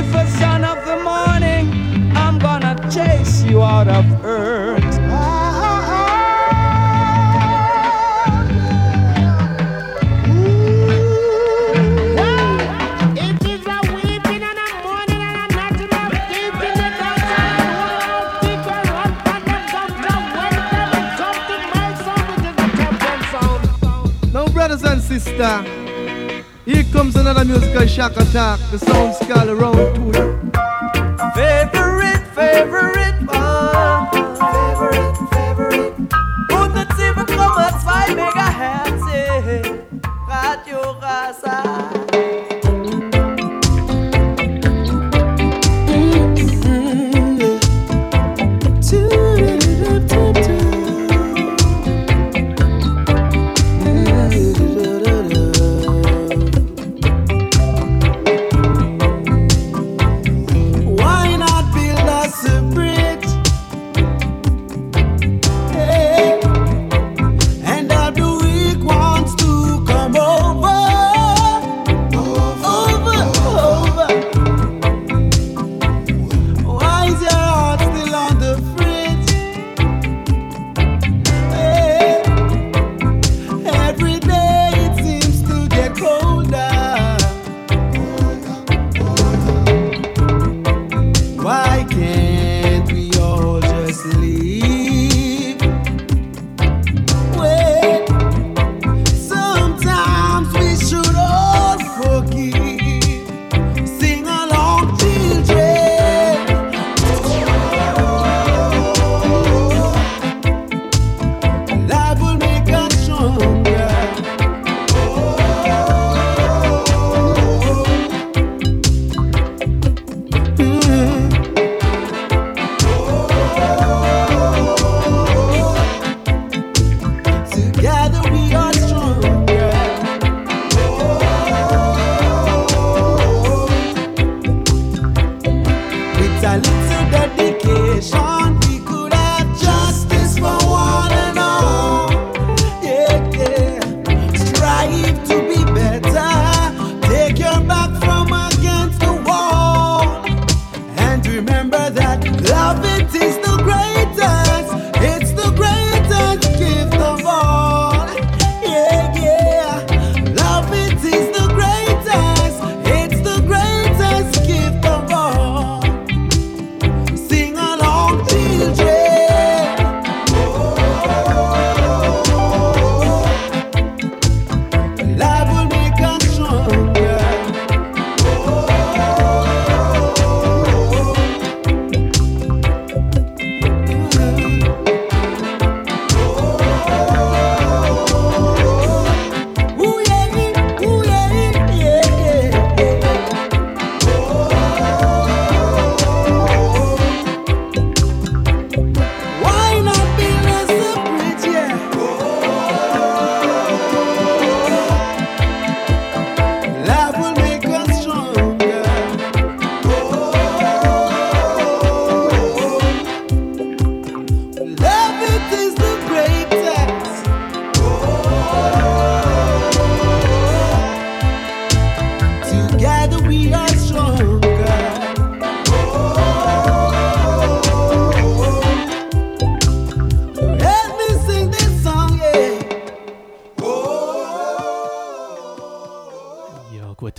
Lucifer, son of the morning, I'm gonna chase you out of earth. brothers and sisters, here comes another musical shock attack. The sound scale around to. Favorite, favorite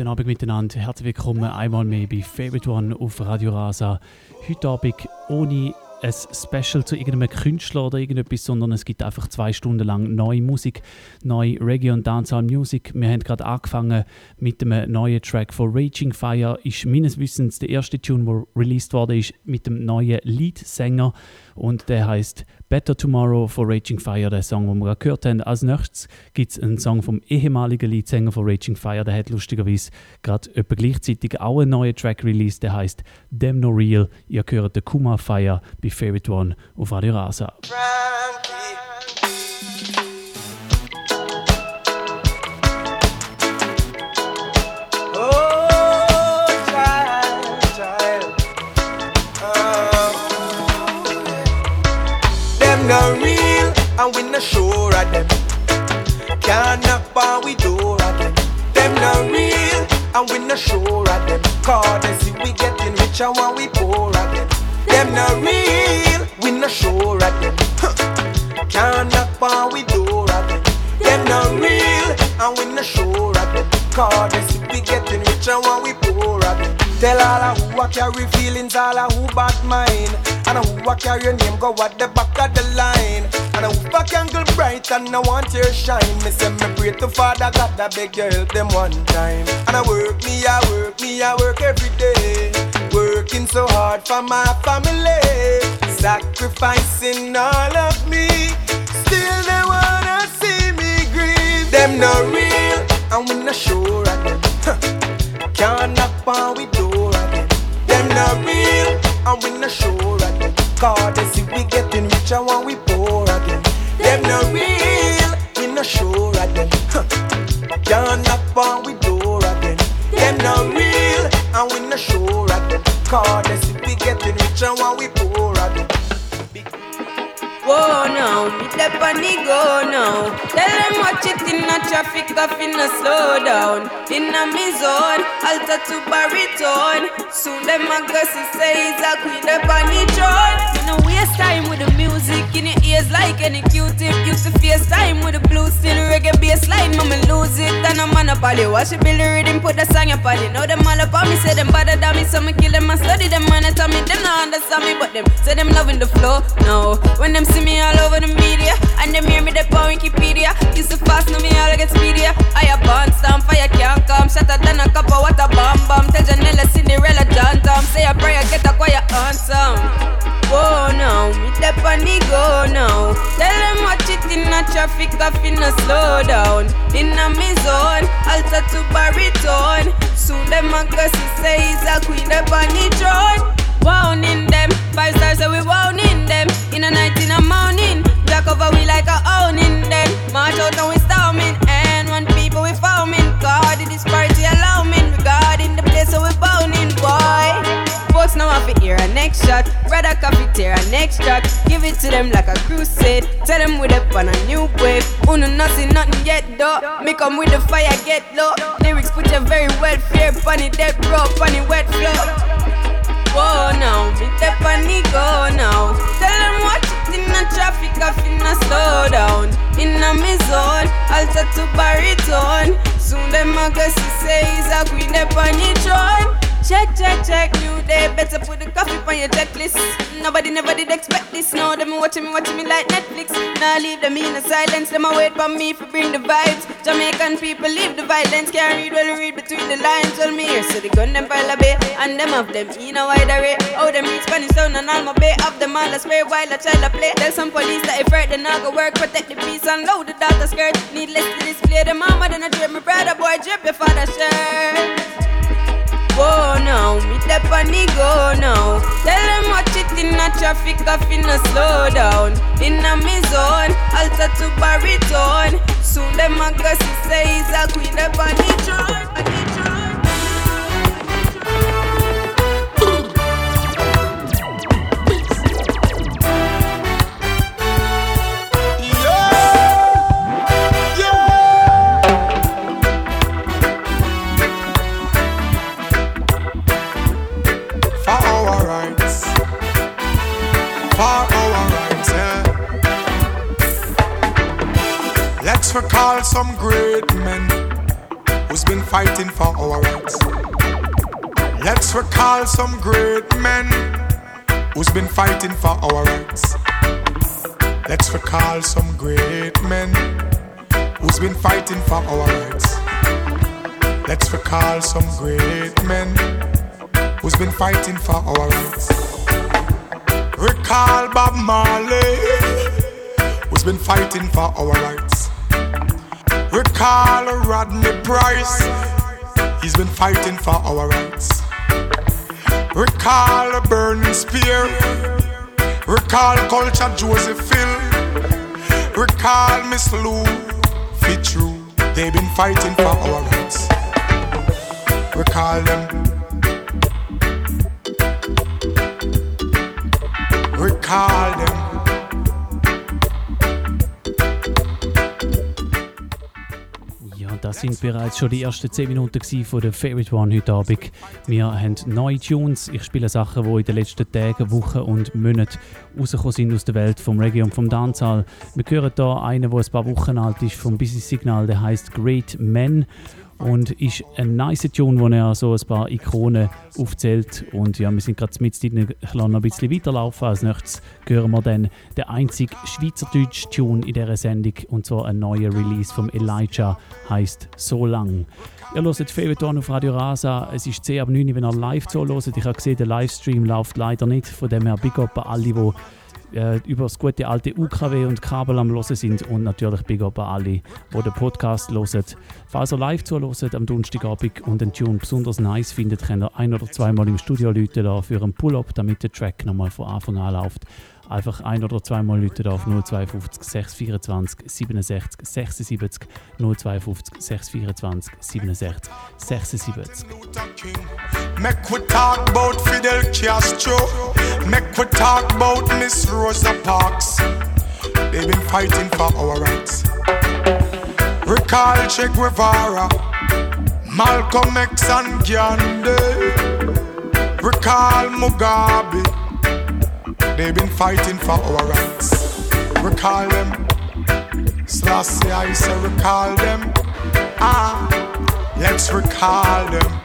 guten Abend miteinander. Herzlich willkommen einmal mehr bei Favorite One auf Radio Rasa. Heute Abend ohne ein Special zu irgendeinem Künstler oder irgendetwas, sondern es gibt einfach zwei Stunden lang neue Musik, neue Reggae und Dancehall Music. Wir haben gerade angefangen mit einem neuen Track von Raging Fire. Ist meines Wissens der erste Tune, der released wurde, ist mit dem neuen Leadsänger und der heißt Better Tomorrow von Raging Fire, der Song, den wir gerade gehört haben. Als nächstes gibt es einen Song vom ehemaligen Leadsänger von Raging Fire, der hat lustigerweise gerade etwa gleichzeitig auch einen neuen Track released, der heißt Them No Real. Ihr hört den Kuma Fire bei Favorite One auf Radio Rasa. Oh, no real, and we not sure of them. Can't knock on we door of them. Them no real, and we not sure of them. Cause they see we get richer when we poor again. Them no real, we no sure of them. Can't knock on we door again. Them no real, and we no sure of them. Cause they see we getting richer when we poor again. Tell all of who I carry feelings, all of who bad mind. And who I carry your name, go at the back of the line. And who can go bright and I want your shine. Me say me pray to Father God, I beg you help them one time. And I work me, I work me, I work every day. Working so hard for my family. Sacrificing all of me. Still they wanna see me grieve. Them no real, and we not sure of them. Can't knock on we real, and we not sure them. Cause they see we getting richer when we poor again. Them not real, we not sure of them. Can't knock on we door again. Them not real, and we not sure them. Cause they see we getting richer when we poor again. Whoa now, me step on the go now. Tell them watch it in a traffic, off in a slow down. In a me zone, alter to baritone. Soon them a go see say a queen up on the throne. You know waste time with the music in your ears like any Q-tip. Used to face time with the blues still reggae bass line, mama lose it. And I'm on a poly, watch it build the rhythm, put the song up on it. Know them all up on me, say them bother than me, so me kill them and study them and tell me them not understand me, but them say them loving the flow. No, when them see me all over the media and them hear me the on Wikipedia. Used to fast, now me all get speedier. I a born stamp, fire can't come. Shatter than a cup of water bomb bomb. Tell Janella, Cinderella, John Tom. Say a prayer, get a quiet answer. Whoa now, me step on the go now. Tell them watch it in a traffic, off in a slow down. In a me zone, alter to baritone. Soon them a go say he's a queen up on the throne. Wound them, five stars so we wound them. In a night, in a morning, black over we like a owning them. March out and we storming, Have hear a next shot. Brother coffee tear a next shot. Give it to them like a crusade. Tell them we up on a new wave. Uno nothing, nothing yet though. Me come with the fire, get low. Lyrics put you very well fear. Funny dead bro, funny wet flow. Whoa now, me step the go now. Tell them watch it in the traffic, off in a slow down. In a me zone, alter to baritone. Soon them go see say he's a queen up on the throne. Check, check, check, new day. Better put the coffee on your checklist. Nobody never did expect this. Now them watching me, watching me like Netflix. Now leave them in the silence. Them a wait for me for bring the vibes. Jamaican people leave the violence. Can't read well, read between the lines. Tell me here, so the gun them pile a bay. And them of them in a wide array. Oh, them read Spanish sound and all my bay. Of them all I swear while I child a play. Tell some police that if hurt, then I go work. Protect the peace and load the daughter skirt. Needless to display the mama, then I drip my brother boy, drip your father shirt. Whoa now, me step on the go now. Tell them watch it in a traffic, off in a slow down. In a me zone, alter to baritone. Soon them a go say he's a queen throne. on the throne. Let's recall some great men who's been fighting for our rights. Let's recall some great men who's been fighting for our rights. Let's recall some great men who's been fighting for our rights. Let's recall some great men who's been fighting for our rights. Recall Bob Marley, who's been fighting for our rights. Recall Rodney Price, he's been fighting for our rights. Recall Burning Spear, recall Culture Joseph Hill, recall Miss Lou Fitzroy, they've been fighting for our rights. Recall them. recall them. Das sind bereits schon die ersten 10 Minuten von der Favorite One heute Abend. Wir haben neue Tunes. Ich spiele Sachen, die in den letzten Tagen, Wochen und Monaten rausgekommen sind aus der Welt vom Reggae und vom Dancehall. Wir hören hier einen, der ein paar Wochen alt ist, vom Busy Signal, der heißt Great Men und ist ein nice Tune, wo er so ein paar Ikonen aufzählt. Und ja, wir sind gerade mit drin, ich noch ein bisschen weiterlaufen. Als nächstes hören wir dann den einzigen schweizerdeutschen Tune in dieser Sendung und zwar ein neuer Release vom Elijah, heißt So lang. Ihr hört Feuilleton auf Radio Rasa. Es ist 10 ab 9 wenn ihr live zuhört. Ich habe gesehen, der Livestream läuft leider nicht. Von dem her Big Up an alle, die äh, über das gute alte UKW und Kabel am Hören sind und natürlich Big Up an alle, die den Podcast hören. Falls ihr live zuhört am Donnerstagabend und den Tune besonders nice findet, könnt ihr ein- oder zweimal im Studio Leute für einen Pull-Up, damit der Track nochmal von Anfang an läuft einfach ein oder zweimal Leute auf 052 624 67 76 052 624 67 76. Make we talk about Fidel Castro. Make we talk about Miss Rosa Parks. They've been fighting for our rights. Recall Che Guevara, Malcolm X and Gandhi. Recall Mugabe. They've been fighting for our rights. Recall them. Selassie, I say recall them. Ah, let's recall them.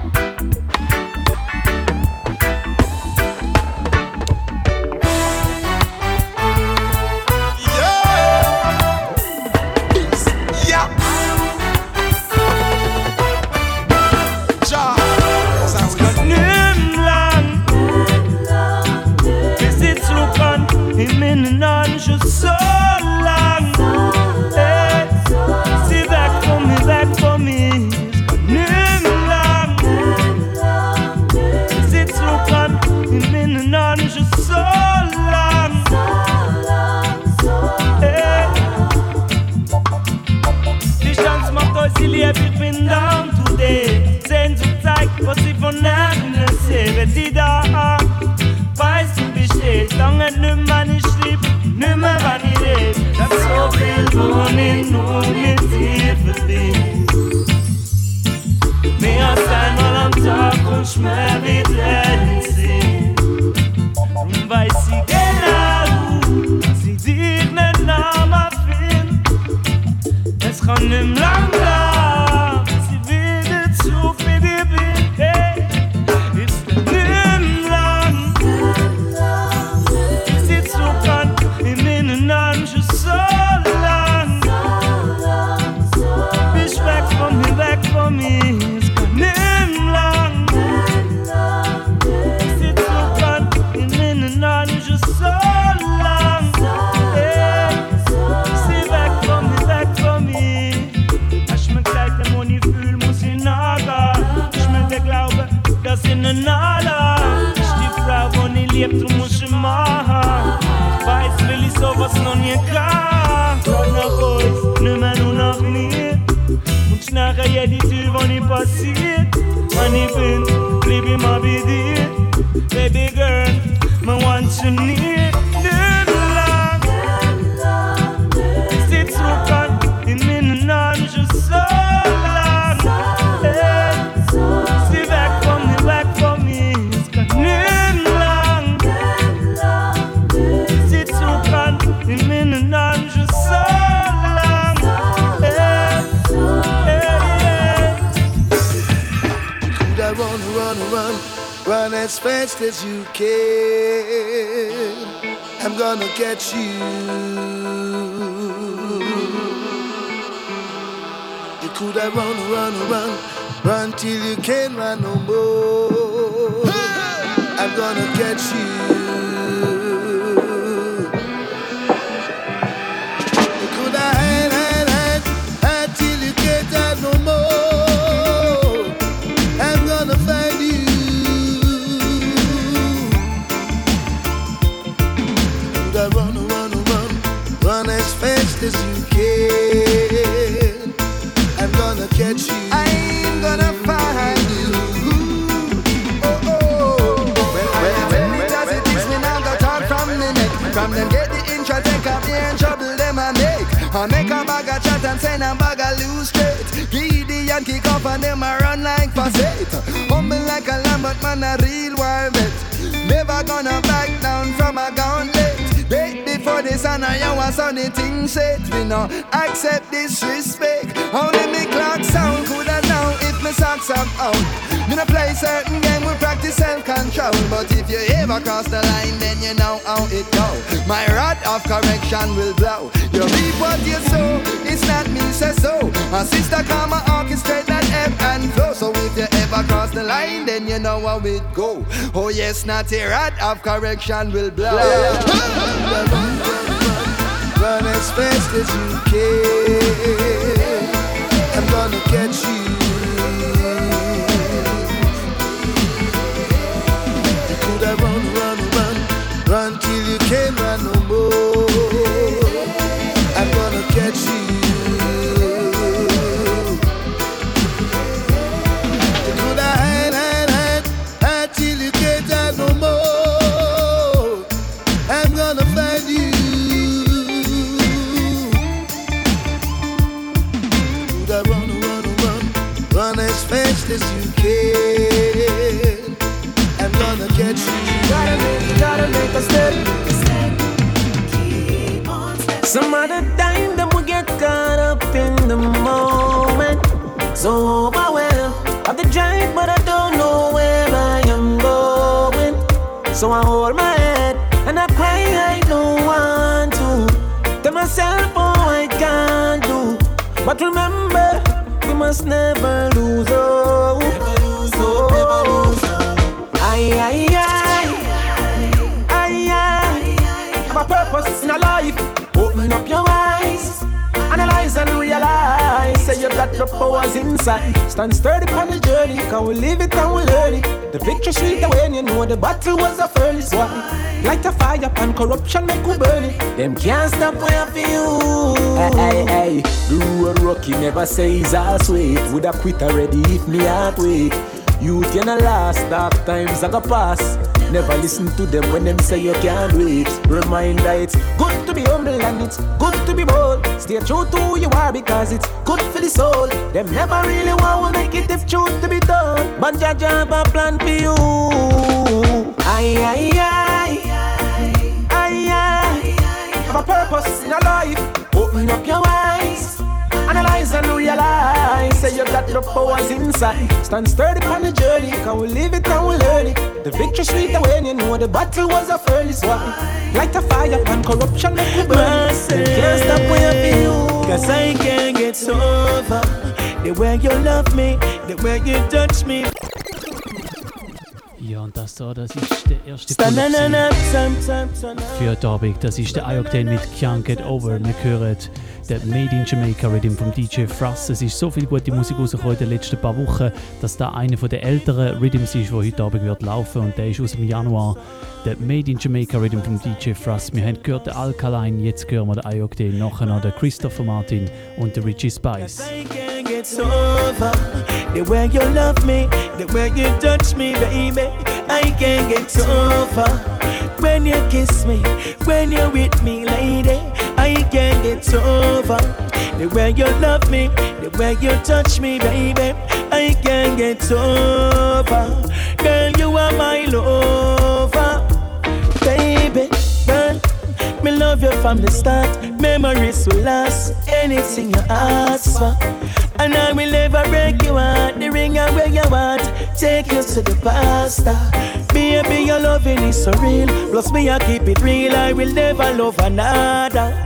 Real vet. Never gonna back down from a gauntlet. Wait before the sun and was on the thing set. We no accept disrespect. Only me clock sound could have me socks up out. Me no play certain game, we practice self-control. But if you ever cross the line, then you know how it go. My rod of correction will blow. You reap what you sow, it's not me say so. A sister and orchestrate that ebb and flow. So if you ever cross the line, then you know how it go. Oh yes, not a rod of correction will blow. Run, run, run, run as fast as you can. I'm gonna catch. You run gotta make a step. Some other time them will get caught up in the moment. So overwhelmed of the drive, but I don't know where I am going. So I hold my head and I cry, I don't want to. Tell myself, oh, I can't do. But remember, we must never lose. Oh, you got the powers inside. Stand sturdy on the journey, can we live it and we learn it. The victory sweet when you know the battle was the furnace. Why? Light a fire and corruption make we burn it. Them can't stop where I feel. Hey, hey, hey. The road rocky never says I'll sweet. Would I quit already if me heart wait? Youth in the last dark times I go pass. Never listen to them when them say you can't do it. Reminder it's good be humble and it's good to be bold. Stay true to who you are because it's good for the soul. Them never really want to make it if truth to be done. But Jah have a plan for you. Aye aye aye aye aye. Have a purpose in your life. Open up your eyes. Analyze and realize Say you got the powers inside. Stand sturdy on the journey Can we live it and we learn it? The victory sweet when you know the battle was a furnace Why? Light a fire and corruption make we burn. It. Can't stop where you Cause I can't get over The way you love me, the way you touch me Ja, und das da, das ist der erste für Abend. Das ist der iOctane mit Can't Get Over. Wir hören den Made in Jamaica Rhythm vom DJ Frost. Es ist so viel gute Musik rausgekommen in den letzten paar Wochen, dass da einer der älteren Rhythms ist, der heute Abend wird laufen und der ist aus dem Januar. Der Made in Jamaica Rhythm vom DJ Frost. Wir haben gehört den Alkaline, jetzt hören wir den iOctane, nachher noch den Christopher Martin und den Richie Spice. I can't get over the way you love me, the way you touch me, baby. I can't get over when you kiss me, when you're with me, lady. I can't get over the way you love me, the way you touch me, baby. I can't get over, girl. You are my lover, baby, girl. Me love you from the start. Memories will last. Anything you ask for. And I will never break you heart. The ring I wear you want. Take you to the pasta. Baby, your loving is so real. Plus me, I keep it real. I will never love another.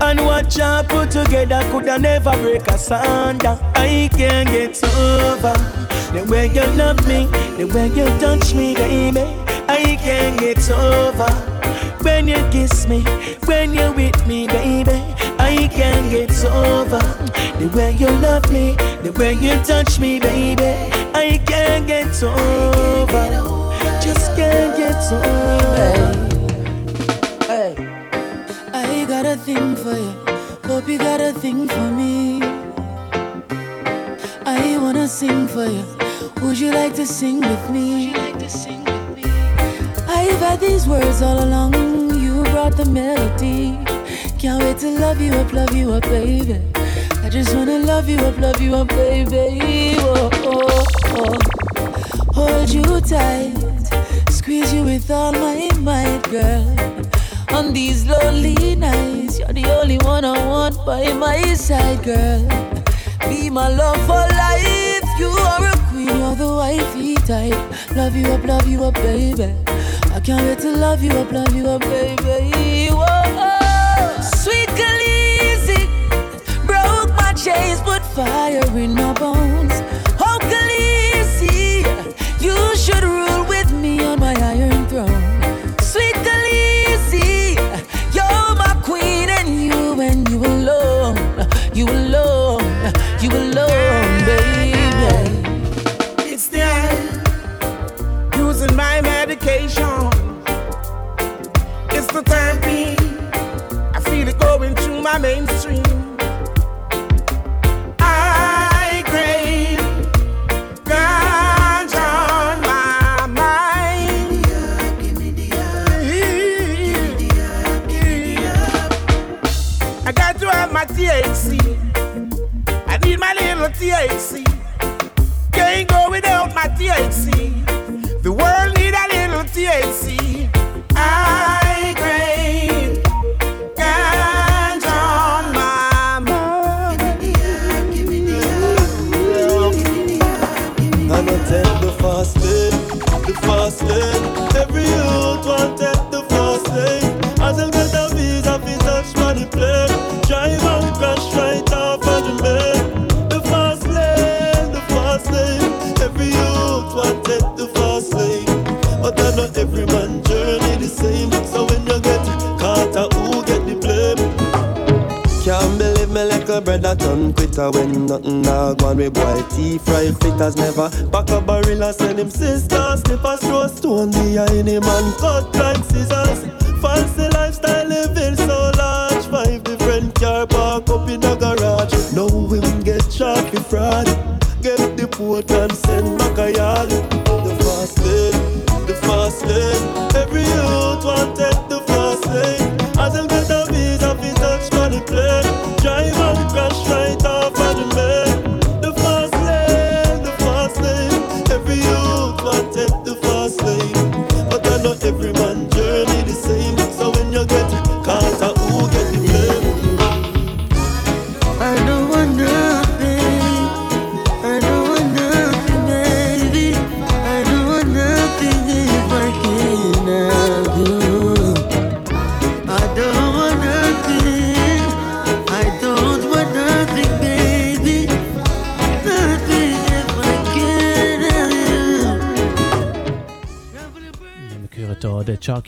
And what you put together could I never break asunder. I can't get over the way you love me, the way you touch me, baby. I can't get over when you kiss me, when you're with me, baby. I can't get over the way you love me, the way you touch me, baby. I can't get over, just can't get over. Hey, I got a thing for you. Hope you got a thing for me. I wanna sing for you. Would you like to sing with me? I've had these words all along. You brought the melody. Can't wait to love you up, love you up, baby. I just wanna love you up, love you up, baby. Oh, oh, oh. Hold you tight, squeeze you with all my might, girl. On these lonely nights, you're the only one I want by my side, girl. Be my love for life. You are a queen, you're the wifey type. Love you up, love you up, baby. I can't wait to love you up, love you up, baby. My put fire in my bones. Quitter when nothing dog one way boy right fit as never. Back a barrel and send him sister slip a throw stone behind him and cut like scissors. Fancy lifestyle living so large. Five different car park up in the garage. Now him get for fraud. Get the port and send back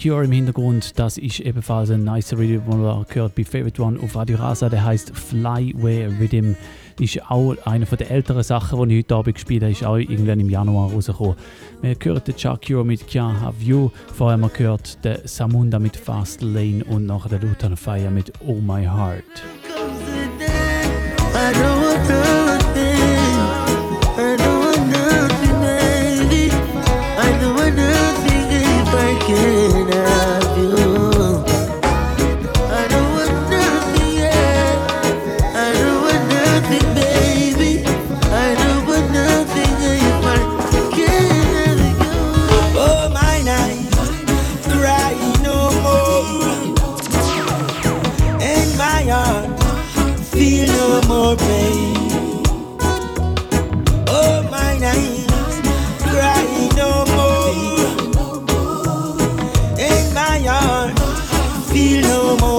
Cure im Hintergrund. Das ist ebenfalls ein nice Rhythm, den man gehört bei Favorite One auf Radio Rasa. Der heißt Flyway Rhythm. Ist auch eine der älteren Sachen, die ich heute Abend gespielt habe. Ist auch irgendwann im Januar rausgekommen. Wir hören den Chuck Cure mit Can't Have You. Vorher haben wir gehört den Samunda mit Fast Lane und nachher den Lutan Fire mit Oh My Heart.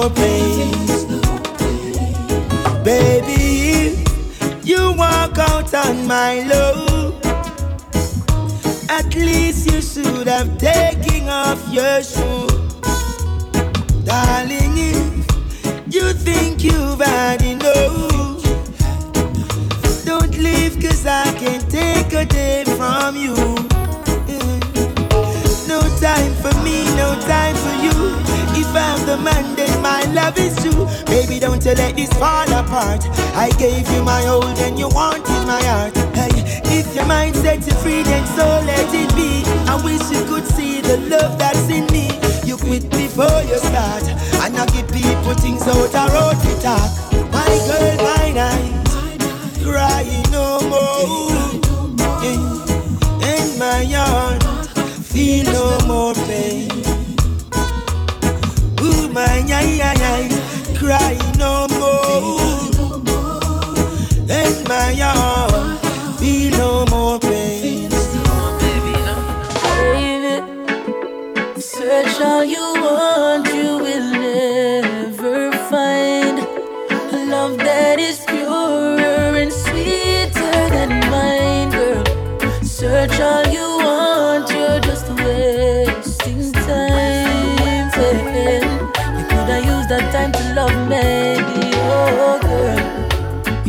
No more. Baby, you walk out on my love. At least you should have taken off your shoe. Darling, if you think you've had enough, don't leave, cause I can take a day from you. Mm. No time for me, no time firm the mandate, my love is true. Baby, don't you let this fall apart. I gave you my all and you wanted my heart. Hey, if your mind sets you free, then so let it be. I wish you could see the love that's in me. You quit before you start, and I keep people things out I road to talk. My girl, my night, crying no more. In, in my heart, feel no more pain ay, ay, ay, cry no more. And my heart, feel no more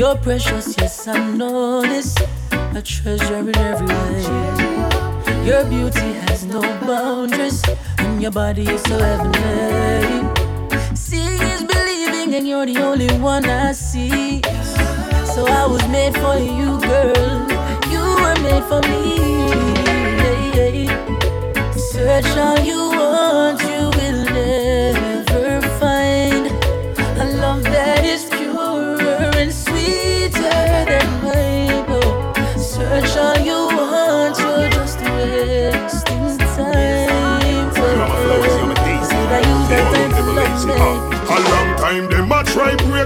You're precious, yes, I know this. A treasure in every way. Your beauty has no boundaries, and your body is so heavenly. Seeing is believing, and you're the only one I see. So I was made for you, girl. You were made for me. Search all you want, you will never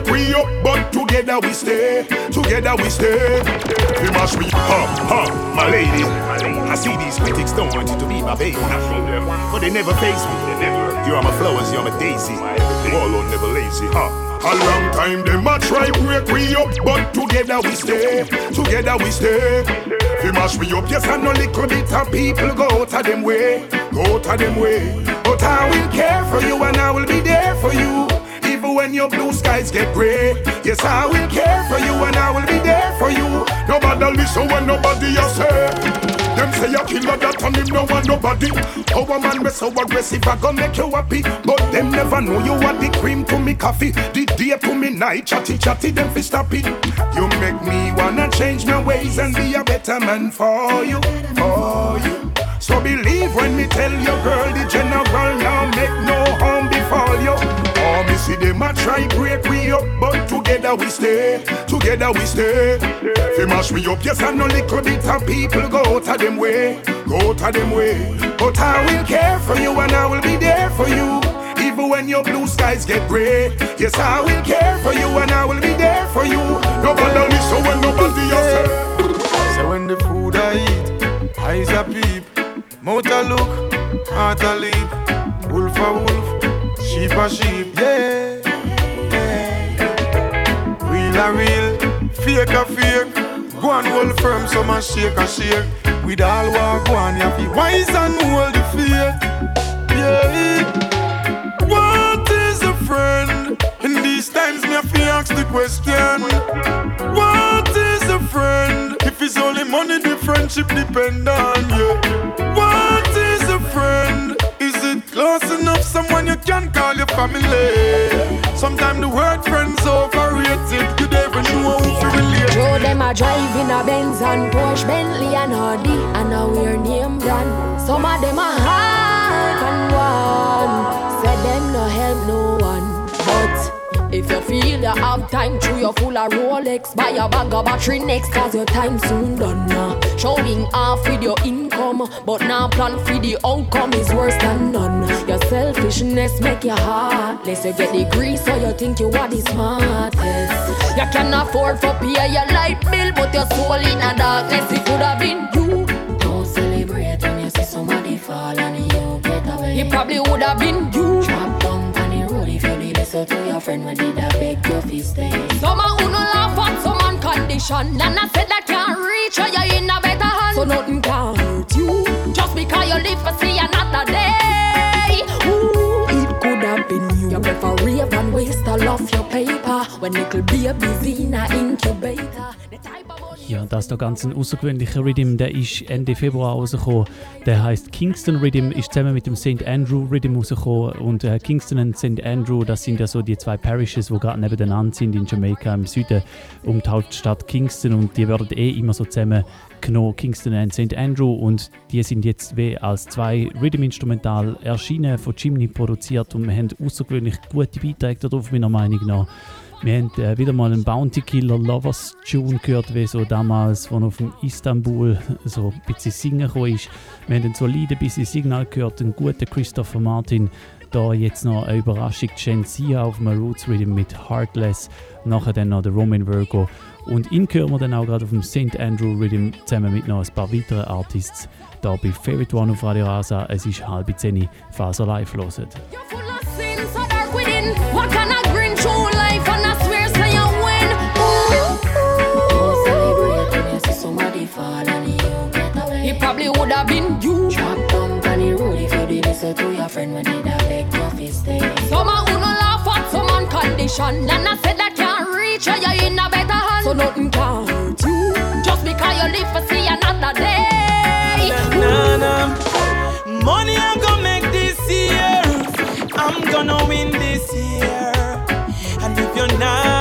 break we up, but together we stay, together we stay. We must be ha ha, my lady. I see these critics don't want you to be my baby, but they never face me. You are my flowers, you are my daisy. All on never lazy, ha. A long time them a try break we up, but together we stay, together we stay. We mash we up, yes, and no little bit of people go out of them way, go out of them way. But I will care for you and I will be there for you. Even when your blue skies get gray, yes, I will care for you and I will be there for you. Nobody listen when nobody else say. Them say a killer that on him no want nobody. A man be so aggressive, I gon' make you happy. But them never know you are the cream to me coffee, the day to me night, chatty chatty, them fi stop it. You make me wanna change my ways and be a better man for you, for you. So believe when me tell you, girl, the general now make no harm befall you. Me see them a try break we up, but together we stay, together we stay. Fi mash me up, yes, I know little bit of people go out of them way, go out of them way. But I will care for you and I will be there for you. Even when your blue skies get gray, yes, I will care for you and I will be there for you. Nobody listen when nobody say. So when the food I eat, eyes a peep, mouth a look, heart a leap, wolf a wolf, sheep a sheep, yeah, yeah. Real a real, fake a fake. Go and hold firm, some a shake a shake. With all what go on, you feel wise and hold the faith, yeah. What is a friend? In these times, me have to ask the question. What is a friend? If it's only money, the friendship depend on you. What close enough? Someone you can call your family. Sometimes the word friends overrated. You never know who to relate. Show them a drive in a Benz and Porsche, Bentley and Audi, and a wear name brand. Some of them a hype and one. If you feel you have time, through your full of Rolex, buy a bag of battery next, cause your time soon done now. Showing off with your income, but now plan for the outcome is worse than none. Your selfishness make you heartless. You get the grease, so you think you are the smartest. You can afford for pay your light bill, but your soul in a darkness. It could have been you. Don't celebrate when you see somebody fall and you get away. It probably would have been you. So to your friend when did I beg your fist stay. Some a who no laugh at some man condition, and I said that can't reach you, you in a better hand. So nothing can hurt you, just because you live for see another day. Ooh, it could have been you. You prefer rave and waste all of your paper when little babies in a incubator. Ja, das ist ganz ein außergewöhnlicher Rhythm, der ist Ende Februar rausgekommen. Der heißt Kingston Rhythm, ist zusammen mit dem St. Andrew Rhythm rausgekommen. Und äh, Kingston und St. Andrew, das sind ja so die zwei Parishes, die gerade nebeneinander sind in Jamaika im Süden um die Hauptstadt Kingston. Und die werden eh immer so zusammen genommen, Kingston und St. Andrew. Und die sind jetzt wie als zwei Rhythm-Instrumental erschienen, von Chimney produziert. Und wir haben außergewöhnlich gute Beiträge darauf, meiner Meinung nach. Wir haben äh, wieder mal einen Bounty Killer Lovers Tune gehört, wie so damals, von auf dem Istanbul so ein bisschen singen ist. Wir haben einen soliden bisschen Signal gehört, einen guten Christopher Martin. Da jetzt noch eine Überraschung, Sia auf dem Roots Rhythm mit Heartless. Nachher dann noch der Roman Virgo. Und ihn hören wir dann auch gerade auf dem St. Andrew Rhythm zusammen mit noch ein paar weiteren Artists. Da bei Favorite One auf Radio Rasa. Es ist halb zehn, falls ihr live hört. What if you did listen to your friend when he da beg your fist stay. Some a who no laugh at some on condition, and I said that can't reach you, you in a better hand. So nothing can hurt you, just because you live for see another day. Na, na, na. Money I'm gonna make this year. I'm gonna win this year. And if you're not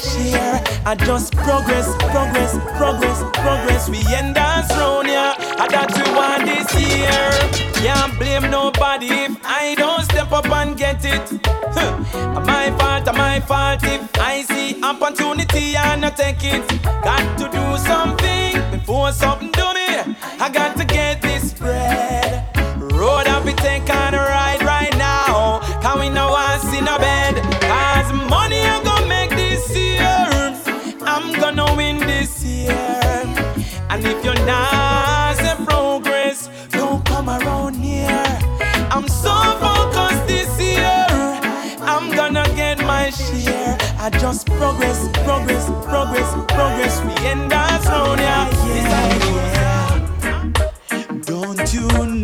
I just progress, progress, progress, progress. We end us round here. And that we want this year. Can't blame nobody if I don't step up and get it. My fault, my fault if I see opportunity and I take it. Got to do something before something do me. I got to get this bread. Just progress, progress, progress, progress. We end round here. Yeah, yeah. Don't you know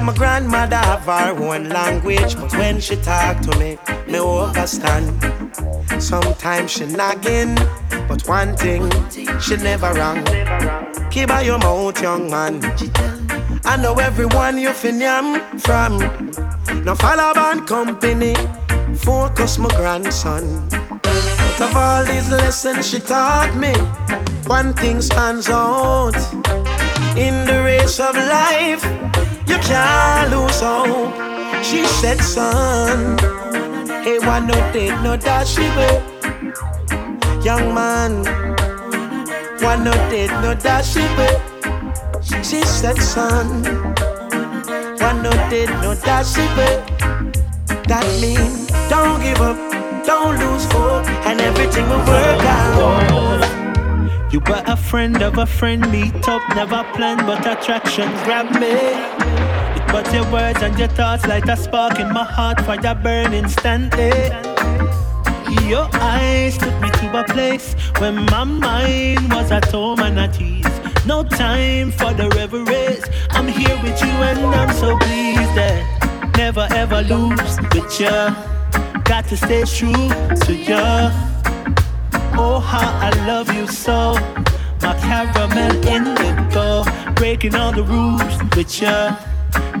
like my grandmother have her own language, but when she talk to me, me understand. Sometimes she nagging, but one thing she never wrong. Keep by your mouth, young man. I know everyone you fin yam from. Now follow band company, focus my grandson. Out of all these lessons she taught me, one thing stands out. In the race of life, you can't lose hope. Oh. She said, son, hey, why no date, no dash way. Young man, why no date, no dash way. She said, son, why no date, no dash way. That mean, don't give up, don't lose hope, and everything will work out. You were a friend of a friend, meet up, never planned, but attraction grabbed me. It was your words and your thoughts like a spark in my heart, fire burn instantly. Your eyes took me to a place where my mind was at home and at ease. No time for the reveries. I'm here with you and I'm so pleased that never ever lose with you. Got to stay true to you. Oh, how I love you so. My caramel in the indigo, breaking all the rules with you.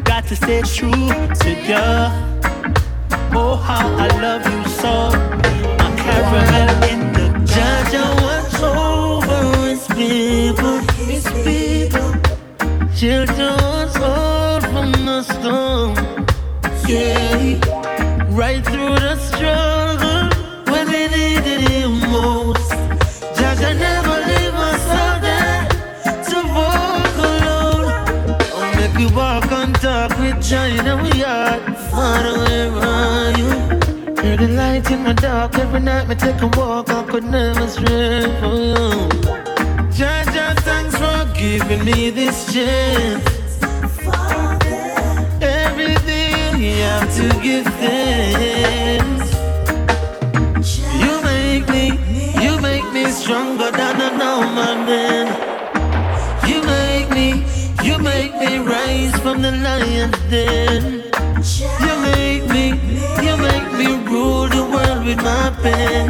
Got to stay true to you. Oh, how I love you so. My caramel in the door. indigo. Oh, Jaja watch over his people, his people. Children hold from the storm. Yeah, right through the struggle light in my dark. Every night me take a walk, I could never stray from you. Jaja, thanks for giving me this chance. Everything you have to give thanks. You make me, you make me stronger than a normal man. You make me, you make me rise from the lion's den. You make me, me rule the world with my pen.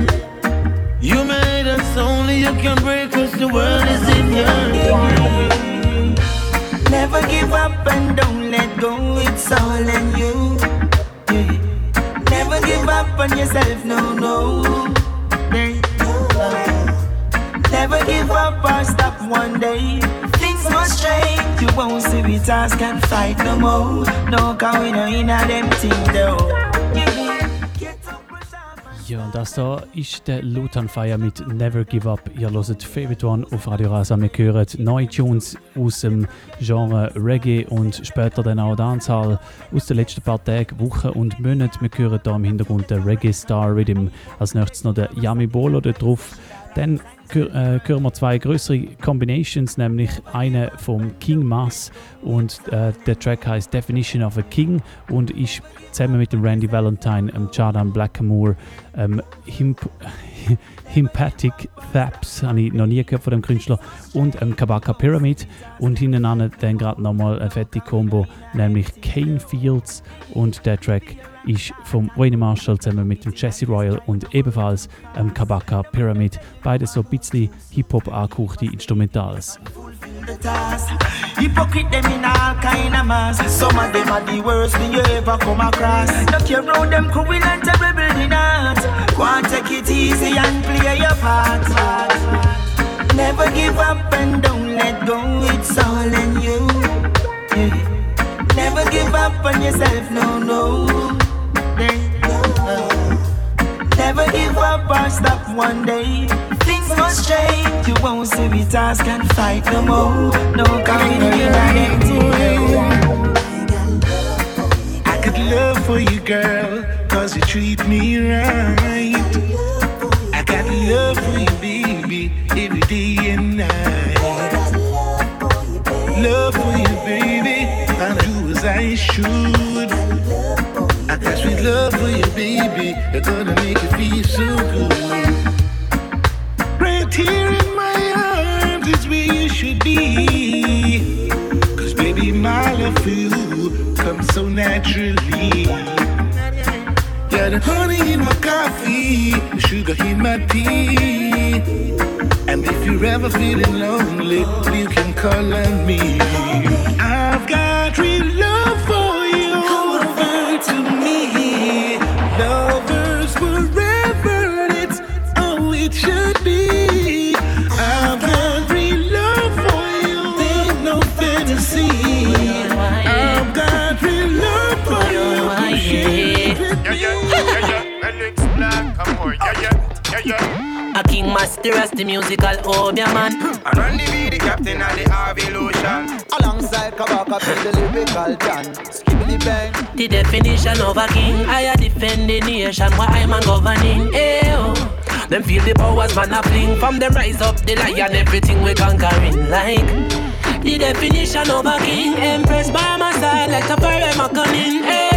You made us only you can break us. The world is in your hand. Never give up and don't let go. It's all in you. Never give up on yourself. No, no. Never give up or stop one day. Things must change. You won't see we task can fight no more. No, cause we know in a them thing though. Ja, und das da ist der Lutan Fire mit Never Give Up. Ihr hört Favorite One auf Radio Rasa. Wir hören neue Tunes aus dem Genre Reggae und später dann auch Dancehall aus den letzten paar Tagen, Wochen und Monaten. Wir hören da im Hintergrund der Reggae Star Rhythm. Als nächstes noch der Yami Bolo dort drauf. Dann äh, hören wir zwei größere Combinations, nämlich eine vom King Mass und äh, der Track heißt Definition of a King und ist zusammen mit dem Randy Valentine, ähm, Jordan Blackamoor, ähm, Himp Himpatic Thaps, habe ich noch nie gehört von dem Künstler, und ähm, Kabaka Pyramid. Und hinten an dann gerade nochmal eine fette Combo, nämlich Kane Fields und der Track ist vom Wayne Marshall zusammen mit dem Jesse Royal und ebenfalls ähm, Kabaka Pyramid. Beides so ein bisschen Hip-Hop angehauchte Instrumentals. Hypocrite them in all kind of mass. Some of them are the worst thing you ever come across. No care them cruel and terrible in art. Go and take it easy and play your part. Never give up and don't let go. It's all in you. Yeah. Never give up on yourself. No, no. Never give up or stop one day. Things must change. You won't see we task and fight no more. No coming in I could love for you, girl, cause you treat me right. I got love for you, baby, every day and night. Love for you, baby, I'll do as I should. Got sweet love for you, baby, it's gonna make you feel so good. Right here in my arms is where you should be. Cause baby, my love for you comes so naturally. You're the honey in my coffee, the sugar in my tea. And if you're ever feeling lonely, you can call on me. A king master as the musical oh, Obia man. And Randy be the captain of the RV Lotion. Alongside Kabaka be the lyrical John. Skibbity bang. The definition of a king, I a defend the nation, why I'm a governing. Ayo. Them feel the powers man a fling from them rise up the lion. Everything we conquering like. The definition of a king, empress by my side like a forever cunning. Hey.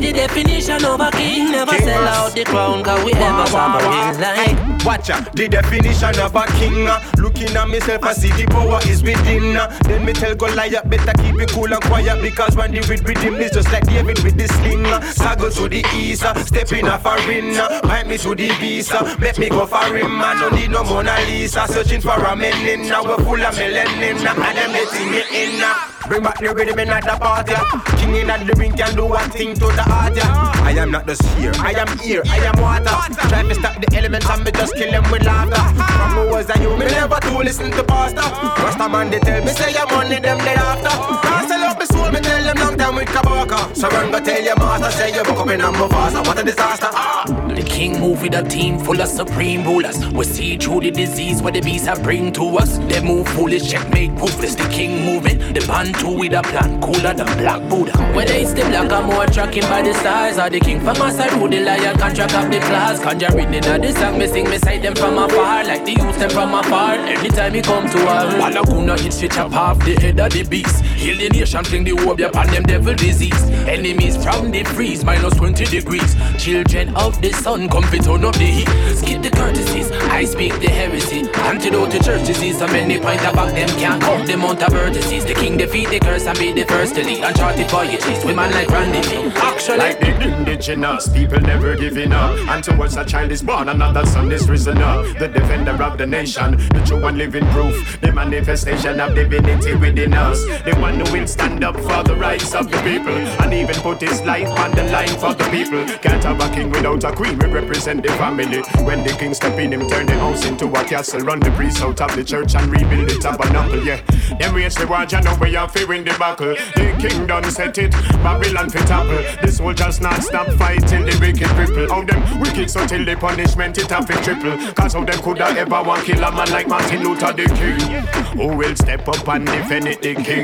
The definition of a king never king. sell out the crown cause we ever sovereign like Watch out, the definition of a king uh, Looking at myself I see the power is within uh, Then me tell Goliath better keep it cool and quiet Because when the with rhythm is just like David with the sling uh, Sago to the east, stepping a foreign uh, Bite me to the beast, make me go for him I don't need no Mona Lisa Searching for a melanin, now we're full of melanin And them letting me in. Bring back the rhythm in at the party. King in at the ring can do one thing to the Yeah. I am not just here, I am here, I am water. Try to stop the elements and me just kill them with laughter. From who was I you? Me never to listen to pastor. Rasta man they tell me say I'm only them day after. Can't sell up my soul, me tell them long time with Kabaka. Go tell your master say you woke up in a Mufasa. What a disaster. The king move with a team full of supreme rulers. We see through the disease what the beasts have bring to us. They move foolish, checkmate, proofless. The king moving, the band two with a plan cooler than Black Buddha. Whether it's the black or more tracking by the stars, or the king from us, I rule the lion, contract up the class. Conjuring in the song, me sing, me sight them from afar, like the youth them from afar. Anytime he come to us, Walakuna hit switch up half the head of the beast. Heal the nation, fling the warrior upon them devil disease. Enemies from the freeze, minus 20 degrees. Children of the sun, come fit turn up the heat. Skip the courtesies, I speak the heresy. Antidote to church disease, so many point about them can't count the amount of vertices. The king defeat the curse and be the first to lead. Uncharted voyages, women like Randy Lee. Actually, like the indigenous people never giving up. And towards a child is born, another son is risen up. The defender of the nation, the true and living proof, the manifestation of divinity within us. The one who will stand up for the rights of the people and even put his life on the line for the people. Can't have a king without a queen. We represent the family. When the king step in, him turn the house into a castle. Run the priest out of the church and rebuild the tabernacle. Yeah, them raise the watch and know where you're fearing the battle. The king done set it, Babylon fit apple. The soldiers not stop fighting the wicked people. How them wicked so till the punishment it have to triple. Cause how them coulda ever want kill a man like Martin Luther the king. Who will step up and defend it the king?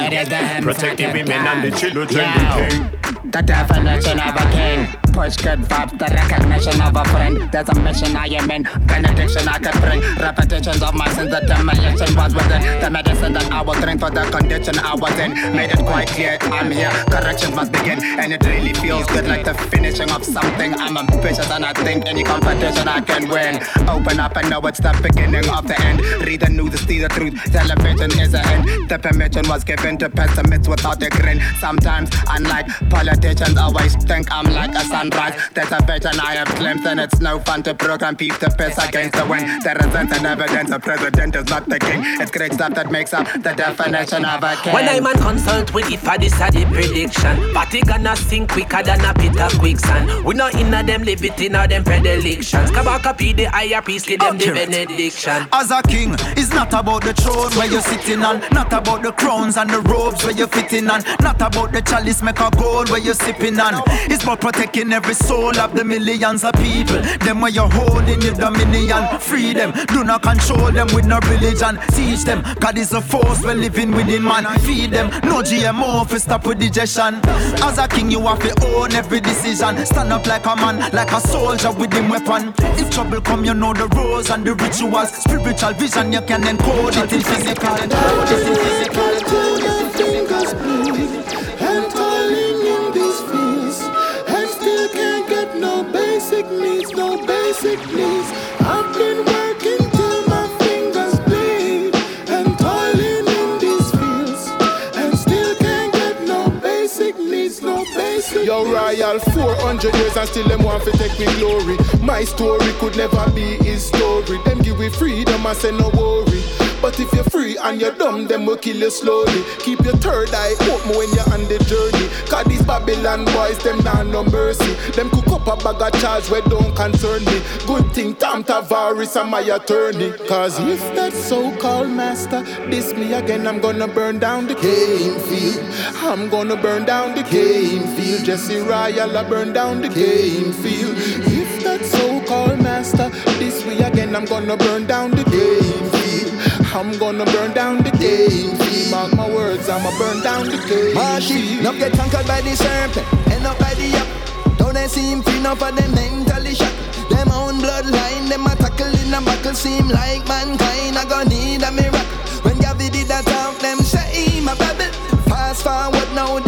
Protect the women and the children the king. The definition of a king. Push good vibes, the recognition of a friend. There's a mission I am in, benediction I could bring. Repetitions of my sins, the demolition was within. The medicine that I was drink for the condition I was in. Made it quite clear I'm here, corrections must begin. And it really feels good like the finishing of something. I'm ambitious and I think any competition I can win. Open up and know it's the beginning of the end. Read the news, see the truth. Television is the end. The permission was given to pessimists without a grin. Sometimes, unlike politicians, always think I'm like a sunrise. There's a vision I have glimpsed, and it's no fun to program peace to piss against the wind. There isn't an evidence a president is not the king. It's great stuff that makes up the definition of a king. When I'm on consult with if I decide the prediction, but it gonna sink quicker than a pit of quicksand. We not them in a them predilections. Kabaka P the higher peace, give them the benediction. As a king, it's not about the throne where you're sitting on, not about the crowns and the robes where you're fitting on, not about the chalice make a goal where you're sipping on. It's about protecting every soul of the millions of people. Them where you're holding your dominion, free them. Do not control them with no religion. Teach them God is a force we're living within man. Feed them no GMO for stop with digestion. As a king, you have to own every decision. Stand up like a man, like a soldier with him weapon. If trouble come, you know the rules and the rituals. Spiritual vision, you can encode it in physical. Encode it in physical. Fingers bleed toiling in these fields, and still can't get no basic needs, no basic needs. Yo, royal 400 years and still them want to take me glory. My story could never be his story. Them give we freedom, I say no worry. But if you're free and you're dumb, them will kill you slowly. Keep your third eye open when you're on the journey. Cause these Babylon boys, them not no mercy. Them cook up a bag of charge where don't concern me. Good thing Tam Tavares am my attorney. Cause if that so-called master diss me again, I'm gonna burn down the game field. I'm gonna burn down the game field. Jesse Royal, I burn down the game field. If that so-called master diss me again, I'm gonna burn down the game. I'm gonna burn down the game field. Mark my words, I'ma burn down the game Marty, not get conquered by the serpent, end up by the up. Don't they seem free enough of them mentally shocked? Them own bloodline, them a tackle seem like mankind I gonna need a miracle. When Gavi did that talk, them say my a babble. Fast forward now,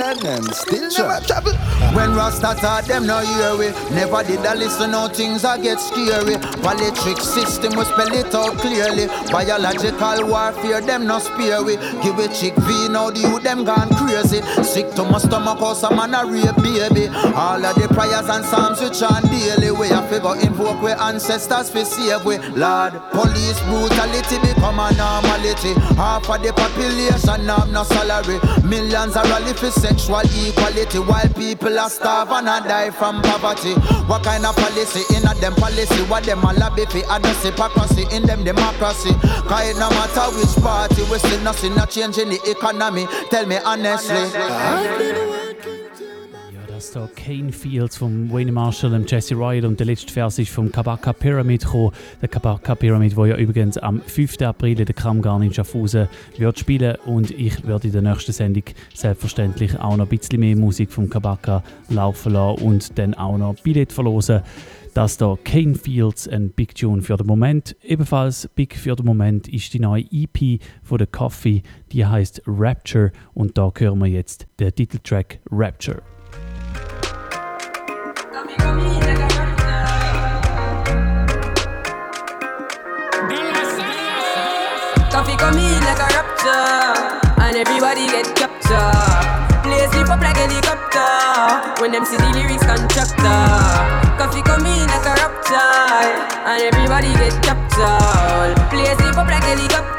get free and still never travel. When Rasta taught them no hear we. Never did I listen how things I get scary. Politric system we spell it out clearly. Biological warfare them no spare we. Give a chick V now the youth them gone crazy. Sick to my stomach cause a man a rape baby. All of the prayers and psalms we chant daily. We have to go invoke we ancestors for save we. Lord Police brutality become a normality Half of the population have no salary. Millions are rally for sexual equality While people are starve and die from poverty. What kind of policy? In a them policy What them a lobby for others hypocrisy in them democracy. Cause it no matter which party We still not see no change in the economy. Tell me honestly Ist da Kane Fields von Wayne Marshall und Jesse Ryder und der letzte Vers ist vom Kabaka Pyramid gekommen. Der Kabaka Pyramid, wo ja übrigens am 5. April in der Kramgarn in Schaffhausen wird spielen und ich werde in der nächsten Sendung selbstverständlich auch noch ein bisschen mehr Musik vom Kabaka laufen lassen und dann auch noch Billett verlosen. Das da Kane Fields, ein Big Tune für den Moment. Ebenfalls big für den Moment ist die neue EP von der Coffee, die heißt Rapture und da hören wir jetzt den Titeltrack Rapture. Koffee come in like a rapture, and everybody get captured. Sleep up like helicopter when them see the lyrics constructor. Koffee come in like a rapture, and everybody get captured. Play sleep up like helicopter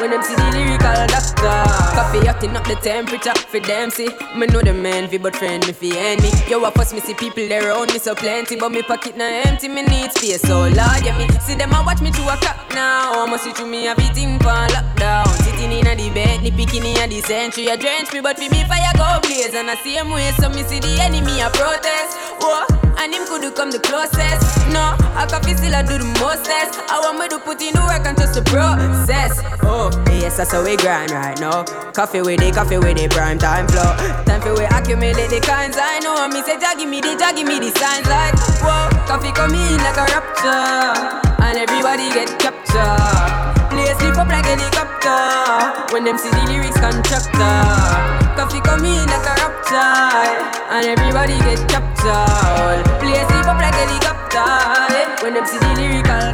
when them see the lyrical doctor. Koffee hotting up the temperature for them see. Me know the man but friend me fi enemy. Yo, I first me see people there around me so plenty, but me pocket na empty. Me need space so large. Yeah, me see them a watch me to a clock now. I'ma see through me a beating for lockdown. Sitting in a the bed, the bikini a the century. A drench me, but fi me fire go blaze. And I same way, so me see the enemy a protest. Whoa, and him could come the closest. No, I Koffee still I do the mostest. I want me to put in the work and trust the process. Oh, yes, that's how we grind right now. Koffee with it, Koffee with it, prime time flow. Time for we accumulate the kinds I know. And me say, give me the, give me the signs like, whoa, Koffee come in like a rapture, and everybody get captured. Play sleep up like helicopter when them see the lyrics constructor. Koffee come in like a rapture, and everybody get captured. Play sleep up like helicopter eh? when them see the lyrical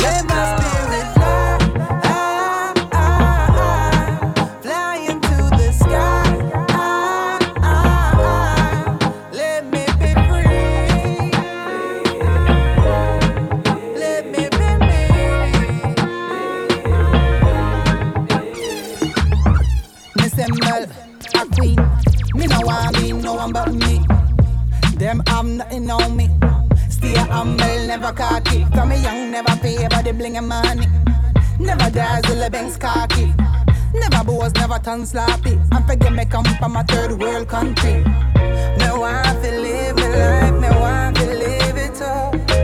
Them have nothing on me. Stay humble, never cocky. Come me young, never pay by the bling money. Never dazzle the banks cocky. Never boast, never turn sloppy. And forget me come from a third world country. Me want to live my life, me want to live it all.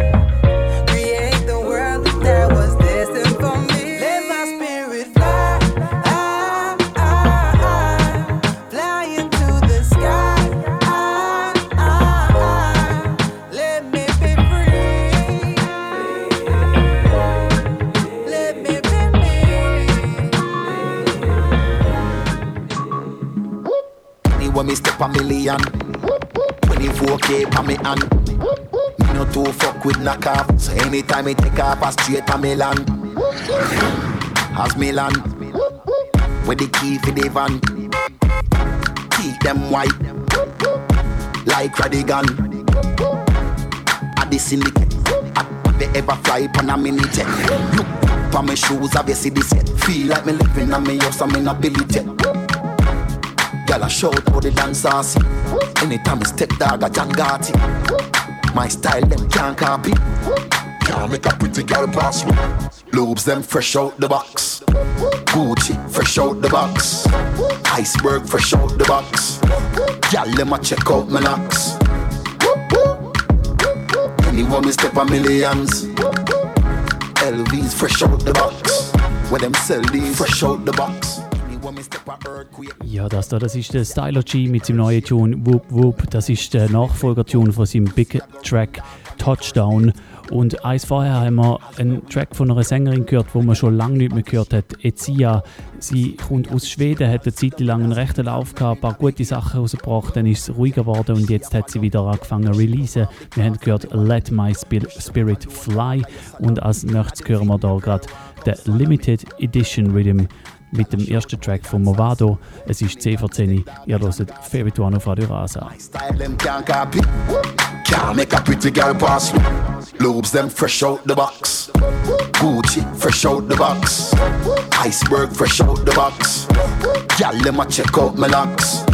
When me step a million. 24k pa me hand. Me no too fuck with knock off So anytime me take off a straight a Milan. As me land With the key for the van. Keep them white. Like Radigan. At the syndicate. At ever fly on a mini jet Look for my shoes, see this yet? Feel like me living on me house, I'm in a Girl, I shout how the dance see. Anytime I step dog, I John Gotti. My style, them can't copy. Can't make a pretty girl pass me. Lobes, them fresh out the box. Gucci, fresh out the box. Iceberg, fresh out the box. Girl, let me check out my knocks. Anyone me step a millions. LVs, fresh out the box. Where them sell these, fresh out the box. Ja, das da, das ist der Styler G mit seinem neuen Tune Whoop Whoop. Das ist der Nachfolger-Tune von seinem Big Track Touchdown. Und eins vorher haben wir einen Track von einer Sängerin gehört, wo man schon lange nicht mehr gehört hat. Ezia. Sie kommt aus Schweden, hat eine Zeit lang einen rechten Lauf gehabt, ein paar gute Sachen rausgebracht, dann ist es ruhiger geworden und jetzt hat sie wieder angefangen zu releasen. Wir haben gehört Let My Spirit Fly und als nächstes hören wir da gerade den Limited Edition Rhythm mit dem ersten Track von Movado. Es ist 10 vor 10. Ihr hört One auf Radio Rasa. Can't make a pretty girl pass through. Lobes them fresh out the box. Gucci fresh out the box. Iceberg fresh out the box. Girl, let me check out my locks.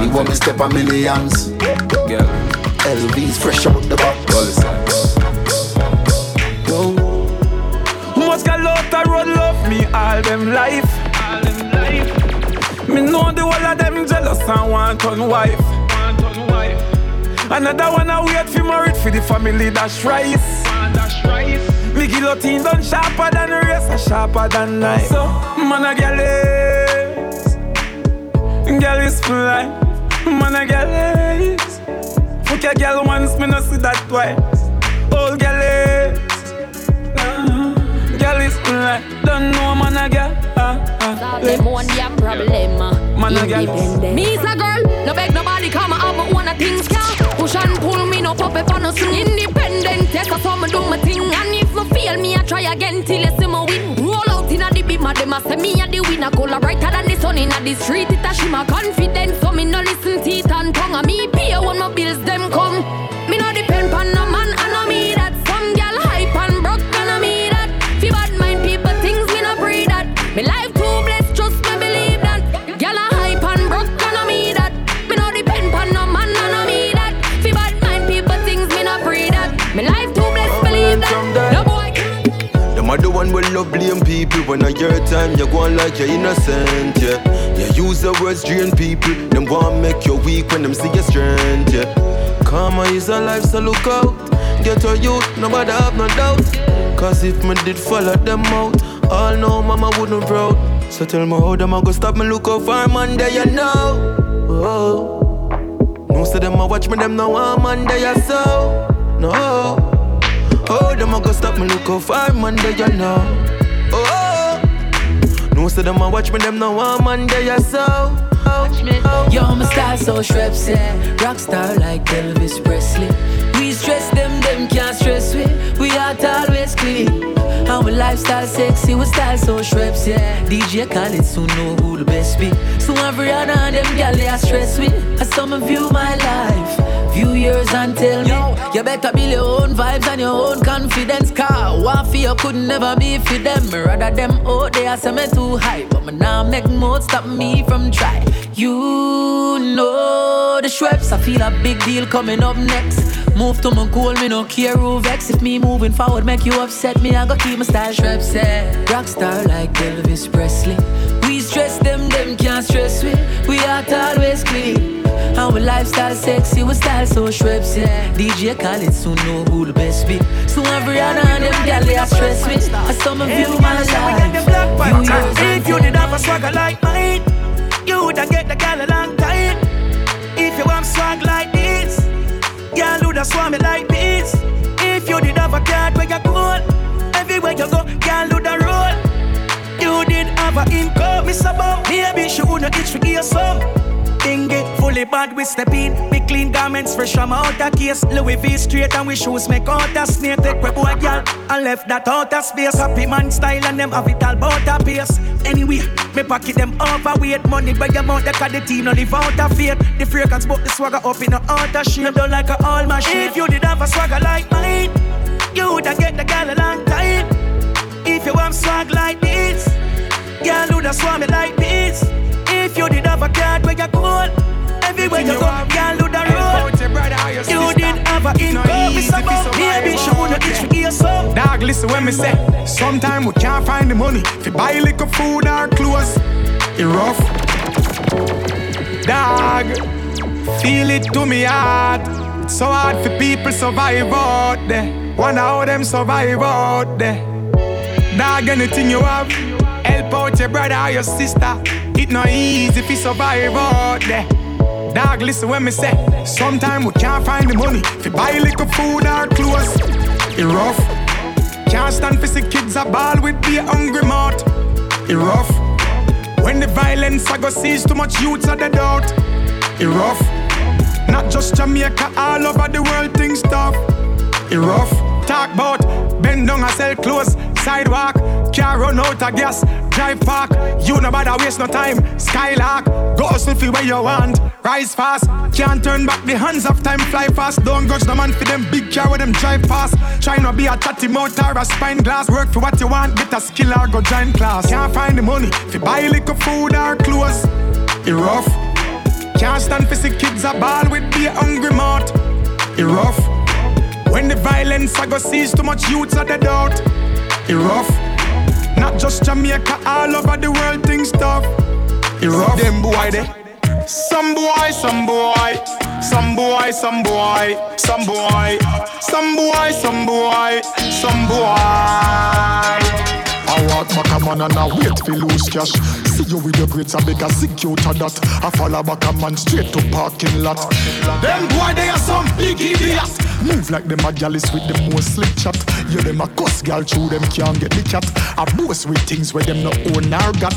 Me want me step a millions. LV's fresh out the box. Me all them life. All them life. Me know the whole of them jealous and want on wife. Want on wife. Another one I wait for married for the family dash rice. Dash rice. Me guillotine done sharper than the rest, sharper than knife. So man a girl is, girl is fly. Man a girl is. Fuck a girl once, me no see that twice. Old girl Is like, don't know man a girl. Ah, ah, Them one damn problem. Man a girl. Independent. Me's a girl, no beg nobody come have my own a things can Push and pull me no puppet on no swing. Independent, yes I saw me do my thing. And if me fail me I try again till you see me win. Roll out inna the beat, them a say me a the winner. Color brighter than the sun inna the street It a shimmer. Confidence So me no listen teeth and tongue. And me pay when my bills them come one will love blame people when I your time you go on like you're innocent, yeah. You use the words drain people, them want make you weak when them see your strength, yeah. Karma is a life, so look out. Get your youth, nobody have no doubt. Cause if me did follow them out, all know mama wouldn't proud. So tell me how them a go stop me look out for man there you know. Oh. No say them a watch me, them no want man there so. No. Oh, them a go stop me look for man there you oh. know. Oh. No say them a watch me, them no man there you so. Watch me. Yo, my style so yeah. Rockstar like Elvis Presley. We stress them, them can't stress we. We out always clean. Our lifestyle sexy, we style so Shrek, yeah. DJ Khaled soon know who the best be. So every other of them gal they are stress with. I some view my life, view yours and tell me. You better build your own vibes and your own confidence. Car, one for you could never be for them. Rather them out there say me too high, but me now make more stop me from try. You know the Schweppes, I feel a big deal coming up next. Move to my goal, me no care who vex. If me moving forward make you upset, me I go keep my style Schweppes, yeah. Rockstar like Elvis Presley. We stress them can't stress we. We out always clean. Our lifestyle sexy, we style so Schweppes, yeah. DJ Khaled soon know who the best be. So every other of them gal they are stress me. I some of you my life. You yours If you did have a swagger like mine, you would get the gal a long time. If you want swag like this, girl would have swam me like this. If you did have a card where you go, everywhere you go, girl would have roll. You did have a income, Miss About, maybe she wouldn't itch for give some. Dingy, fully bad, we step in. Big clean garments, fresh from out of case. Louis V straight and we shoes make out a snake. Take we boy, girl, and left that out of space. Happy man style and them have it all about a pace. Anyway, me pocket them overweight. Money by mouth, they call the team, no live out of fear. The fragrance, but the swagger up in a out of shape. Them don't like a all machine. If you did have a swagger like mine, you woulda get the girl a long time. If you want swag like this, girl woulda swam me like this. If you did have a card where you gold, everywhere you go, girl woulda roll. You did have a income, Miss About, baby, itch for give some. Dog, listen when me say, sometime we can't find the money to buy liquor, food or clothes. It rough. Dog, feel it to me heart. It's so hard for people survive out there. Wonder how them survive out there. Dog, anything you have, help out your brother or your sister. It not easy you survive out there. Dog, listen when me say. Sometimes we can't find the money. You buy little food or clothes, it rough. Can't stand for see kids a ball with the hungry mouth. It rough. When the violence I go sees too much youths are dead out. It rough. Not just Jamaica, all over the world things tough. It rough. Talk about bend down and sell clothes. Sidewalk, can't run out of gas. Drive park, you no bother waste no time. Skylark, go for where you want. Rise fast, can't turn back the hands of time. Fly fast, don't grudge the man for them big car with them drive fast. Try not be a tatty motor or spine glass. Work for what you want, get a skill or go join class. Can't find the money if you buy liquor, food or clothes. It rough. Can't stand for see kids a ball with the hungry mouth. It rough. When the violence I go sees too much youths are dead out. It rough. Not just Jamaica, all over the world things tough. It rough. Them boy they. Some boy, some boy, some boy, some boy, some boy, some boy, some boy, some boy. I walk back a man and I wait for lose cash. See you with your grades, I beg a to that. I follow back a man straight to parking lot. Them boy, they are some big idiots. Move like them a gallus with the most slick chat. You them a cuss gal through them can't get the cat. I boast with things where them no own or got.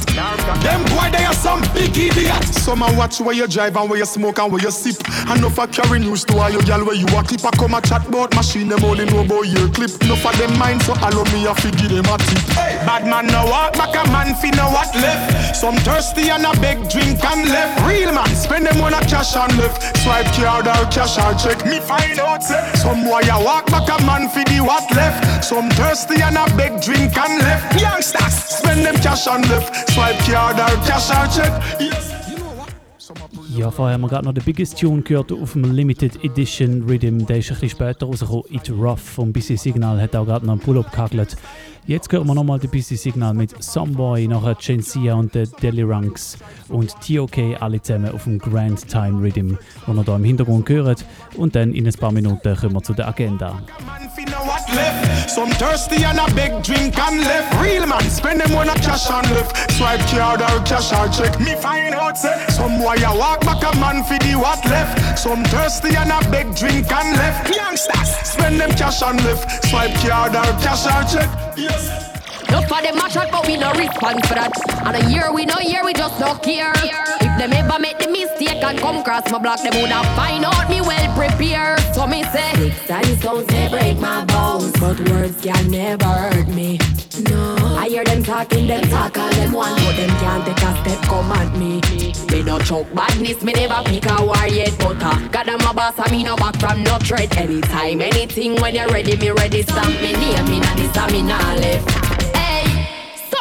Them boy, they are some big idiots. Some a watch where you drive and where you smoke and where you sip. And no for carry news to all you gal where you a clip. I come a chat about machine, them only know about your clip. No for them mind, so allow me a figure them a tip. Bad man no walk back a man fi know what left. Some thirsty and a beg drink and left. Real man spend them on a cash and left. Swipe card or cash or check. Me find out say some boy a walk back a man fi the what left. Some thirsty and a beg drink and left. Youngsters spend them cash and left. Swipe card or cash or check. Yes. Ja, vorher haben wir gerade noch den Biggest Tune gehört auf dem Limited Edition Rhythm. Der ist ein bisschen später rausgekommen. It Rough vom BC Signal hat auch gerade noch einen Pull-Up gehackelt. Jetzt hören wir nochmal den BC Signal mit Someboy, nachher Gensia und der Deli Ranks und TOK alle zusammen auf dem Grand Time Rhythm, den ihr hier im Hintergrund hört. Und dann in ein paar Minuten kommen wir zu der Agenda. Some thirsty and a beg drink and left. Real man spend them on a cash and left. Swipe card or cash or check. Me find out say some boy walk back a man fi the what left. Some thirsty and a beg drink and left. Youngsters spend them cash and left. Swipe card or cash or check. Yes. No for them a shot, but we no respond for that. And a year we no year, we just don't care. If them ever make the mistake and come cross my block, them woulda find out me well prepared. So me say, Sticks and stones they break my bones, but words can never hurt me. No, I hear them talking, them talk all them want, but them can't take a step come at me. me no choke badness, me never pick a war yet. But uh, God I'm a boss, I me no back from no threat. Anytime, anything, when you're ready, me ready. Stamp me name in a this, I me nah left.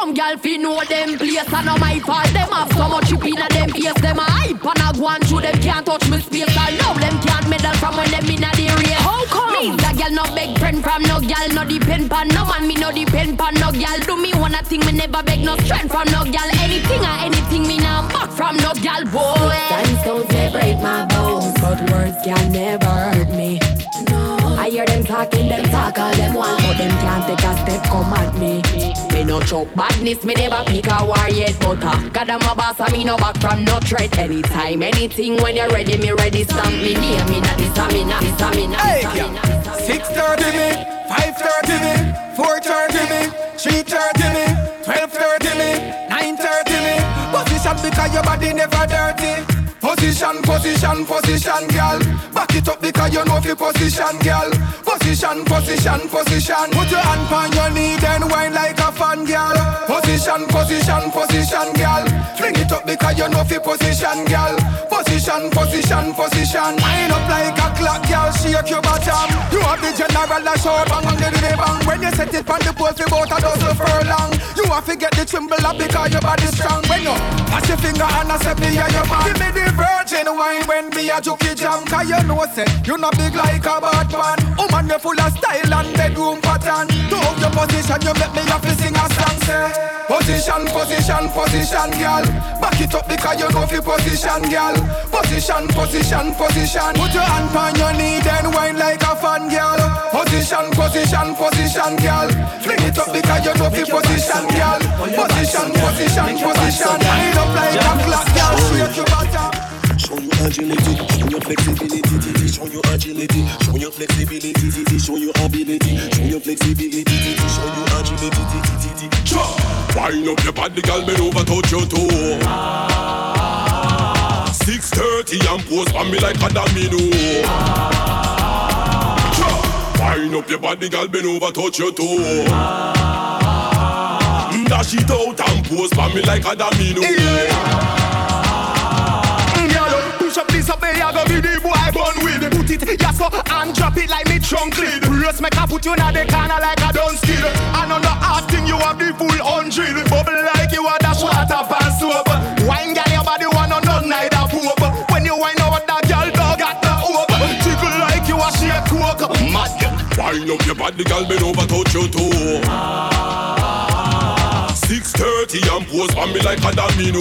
Hey, some gal fi know them place and no my fault. Them have so much chip in a them face. Them a hype and a go on through them can't touch me space. I know them can't meddle from when them in a the race. How come? Me a gal no beg friend from no gal, no depend pan no man. Me no depend pan no gal. Do me one a thing, me never beg no strength from no gal. Anything or anything, me nah back from no gal boy. And stones they break my bones, but words can never hurt me. I hear them talking, them talk all them want, but them can't take a step come at me. Me no choke badness, me never pick a war yet. But uh, God I'm a boss, and me no back from no threat. Anytime, anything, when you're ready, me ready. Stamp me name, me not me not Hey, this. Six thirty me, five thirty me, four thirty me, three thirty me, twelve thirty me, nine thirty me. Position because your body never dirty. Position, position, position, girl. Back it up because you know fi position, girl. Position, position, position. Put your hand on your knee, then whine like a fan, girl. Position, position, position, girl. Fling it up because you know fi position, girl. Position, position, position. Wind up like a clock, girl. Shake your bottom. You have the general a show bang on the the bang. When you set it on the pole, fi bout a dozen furlong. You have to get the tremble up because your body strong. When you pass your finger and I say me a your man. Give me the virgin wine when me a jokey jam. Cause you know say you not big like a bad man. Woman you full of style and bedroom pattern. To up your position you make me have to sing a song say. Position, position, position, girl. Back it up because you know fi position, girl. Position, position, position. Put your hand on your knee then wine like a fan, girl. Position, position, position, girl. Fling it up because you know fi position, girl. Position, position, position. Wind up like a clock, girl. Straight to bottom. Show your agility, show your flexibility, show your agility, show your flexibility, show your ability, show your flexibility, show your agility. Wind up your body, girl, bend over, touch your toe. 630 and pose on me like a domino. Wind up your body, girl, bend over, touch your toe. Dash it out and pose on me like a domino. Push up this up you go be the boy Put it, yes, so, and drop it like me trunk lid Brace make I put you in the corner like a done skid And on the hard thing, you have the full hundred Bubble like you are dash water pass soap Wine girl, your body Wind up your body, girl, bend over, touch your toe. 630 and pose on me like a domino.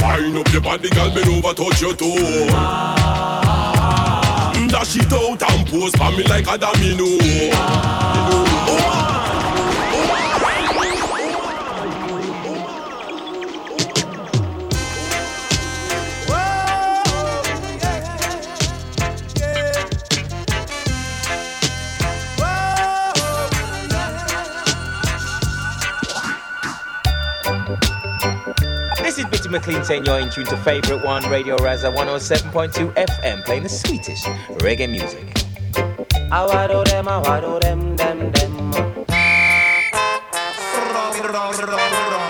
Wind up your body, girl, bend over, touch your toe. Dash it out and pose on me like a domino. This is McLean saying you're in tune to favorite one, Radio Rasa 107.2 FM, playing the sweetest reggae music. Awado them, awado them, them, them.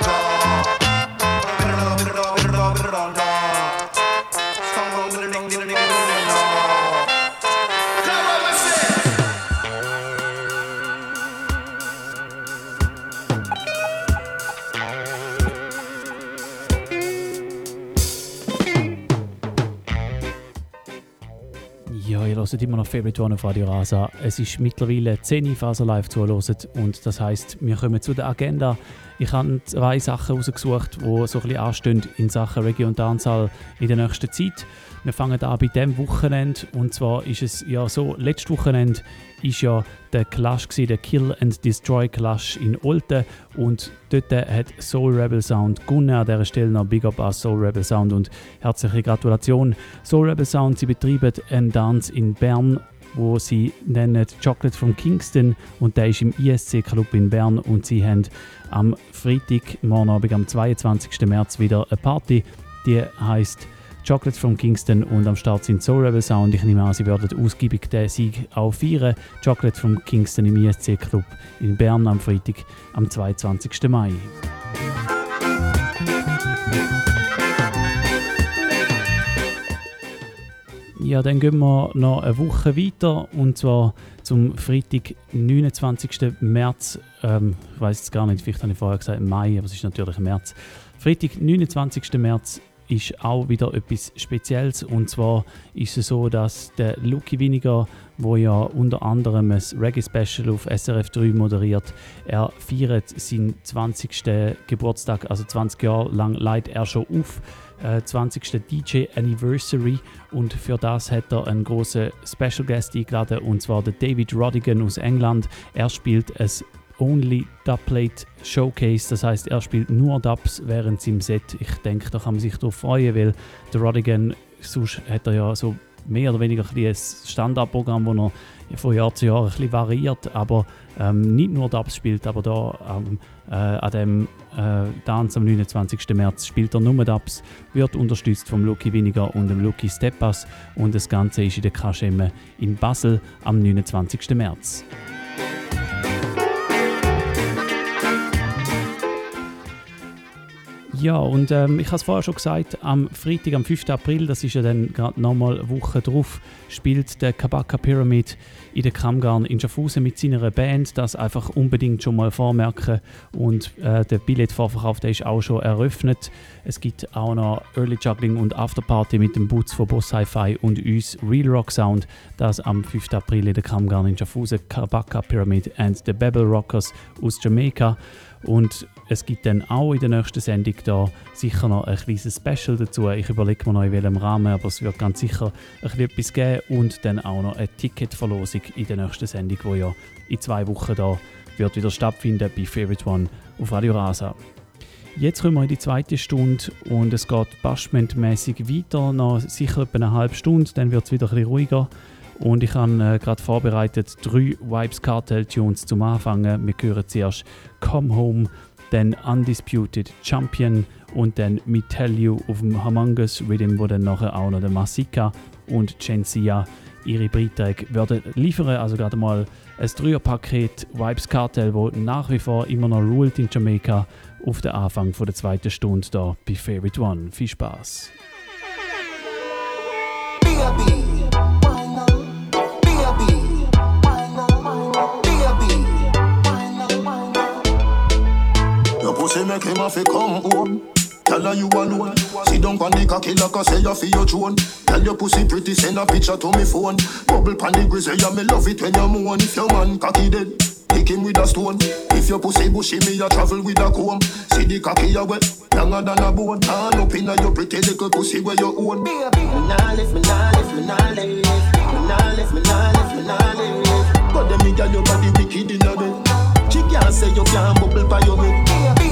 hört immer noch One auf Radio Rasa. Es ist mittlerweile 10 Uhr, falls live zuhört. Und das heisst, wir kommen zu der Agenda. Ich habe zwei Sachen rausgesucht, die so ein bisschen anstehen in Sachen Reggae und Dancehall in der nächsten Zeit. Wir fangen an bei diesem Wochenende. Und zwar ist es ja so, letztes Wochenende ist ja der Clash gewesen, der Kill and Destroy Clash in Olten. Und dort hat Soul Rebel Sound gewonnen. An dieser Stelle noch Big Up an Soul Rebel Sound und herzliche Gratulation. Soul Rebel Sound, sie betreiben einen Dance in Bern wo sie nennen Chocolate from Kingston und der ist im ISC Club in Bern und sie haben am Freitag, morgen Abend, am 22. März wieder eine Party, die heißt Chocolate from Kingston und am Start sind Soul Rebel Sound. Ich nehme an, sie werden ausgiebig den Sieg auch feiern. Chocolate from Kingston im ISC Club in Bern am Freitag, am 22. Mai. Ja, dann gehen wir noch eine Woche weiter und zwar zum Freitag, 29. März. Ähm, ich weiß jetzt gar nicht, vielleicht habe ich vorher gesagt Mai, aber es ist natürlich März. Freitag, 29. März ist auch wieder etwas Spezielles und zwar ist es so, dass der Lucky Winiger, wo ja unter anderem ein Reggae Special auf SRF 3 moderiert, er feiert seinen 20. Geburtstag, also 20 Jahre lang leitet er schon auf. äh, 20. DJ Anniversary und für das hat er einen großen Special Guest eingeladen und zwar der David Rodigan aus England. Er spielt es Only Dubplate Showcase, das heißt, er spielt nur Dubs während seinem Set. Ich denke, da kann man sich darauf freuen, weil der Rodigan, sonst hat er ja so mehr oder weniger ein, Standardprogramm, wo er von Jahr zu Jahr ein variiert, aber ähm, nicht nur Dubs spielt, aber da ähm, äh, an dem äh, Dance am 29. März spielt er nur Dubs, wird unterstützt vom Lucky Winiger und dem Lucky Steppas und das Ganze ist in der Kaschemme in Basel am 29. März. Ja, und ähm, ich habe es vorher schon gesagt, am Freitag, am 5. April, das ist ja dann gerade nochmal eine Woche drauf, spielt der Kabaka Pyramid in der Kramgarn in Schaffhausen mit seiner Band. Das einfach unbedingt schon mal vormerken. Und äh, der Billetvorverkauf der ist auch schon eröffnet. Es gibt auch noch Early Juggling und Afterparty mit dem Boots von Boss Hi-Fi und uns Real Rock Sound. Das am 5. April in der Kramgarn in Schaffhausen. Kabaka Pyramid and the Babel Rockers aus Jamaica. Und es gibt dann auch in der nächsten Sendung da sicher noch ein kleines Special dazu. Ich überlege mir noch in welchem Rahmen, aber es wird ganz sicher ein etwas geben und dann auch noch eine Ticketverlosung in der nächsten Sendung, die ja in zwei Wochen da wird wieder stattfinden bei Favorite One auf Radio Rasa. Jetzt kommen wir in die zweite Stunde und es geht bashmentmäßig weiter, noch sicher etwa eine halbe Stunde, dann wird es wieder ein bisschen ruhiger. Und ich habe äh, gerade vorbereitet drei Vibes Cartel Tunes zum Anfangen. Wir hören zuerst Come Home, dann Undisputed Champion und dann Me Tell You auf Humongous Rhythm, wo dann nachher auch noch der Masika und Gensia ihre Beiträge werden liefern. Also gerade mal ein Dreierpaket Vibes Cartel, wo nach wie vor immer noch ruled in Jamaika auf den Anfang der zweiten Stunde da bei Favorite One. Viel Spaß. Pussy make him have to come home. Tell her you alone. Sit down on the cocky like I say you feel your throne. Tell your pussy pretty, send a picture to me phone. Bubble pan the grizzly, yeah, me love it when you moan. If your man cocky dead, Pick him with a stone. If your pussy bushy, me a travel with a comb. See the cocky a wet, younger than a bone. All up inna your pretty little pussy where you own. Me nah lift, me nah lift, me nah lift, me nah lift, me nah lift, me nah lift. But them me girl your body wicked inna bed. She can't say you can't bubble by your head.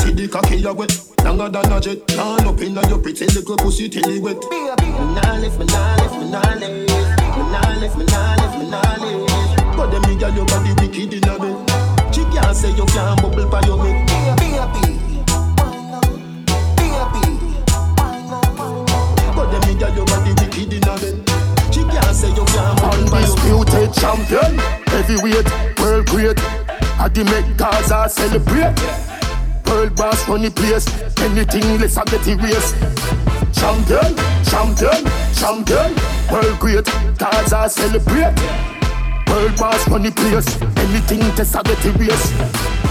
See the cocky you wet, longer than a jet. Turn up in your pretty little pussy till wet. Me nah me nah me nah me nah me nah me nah. But me your body wicked in a bed. She can't say you can't bubble by your bed. Undisputed champion, heavyweight, world great. I make Gaza celebrate. World boss run the place. Anything less I get erased. Champion, champion, champion, world great. Gaza celebrate. World boss run the place. Anything test I get erased.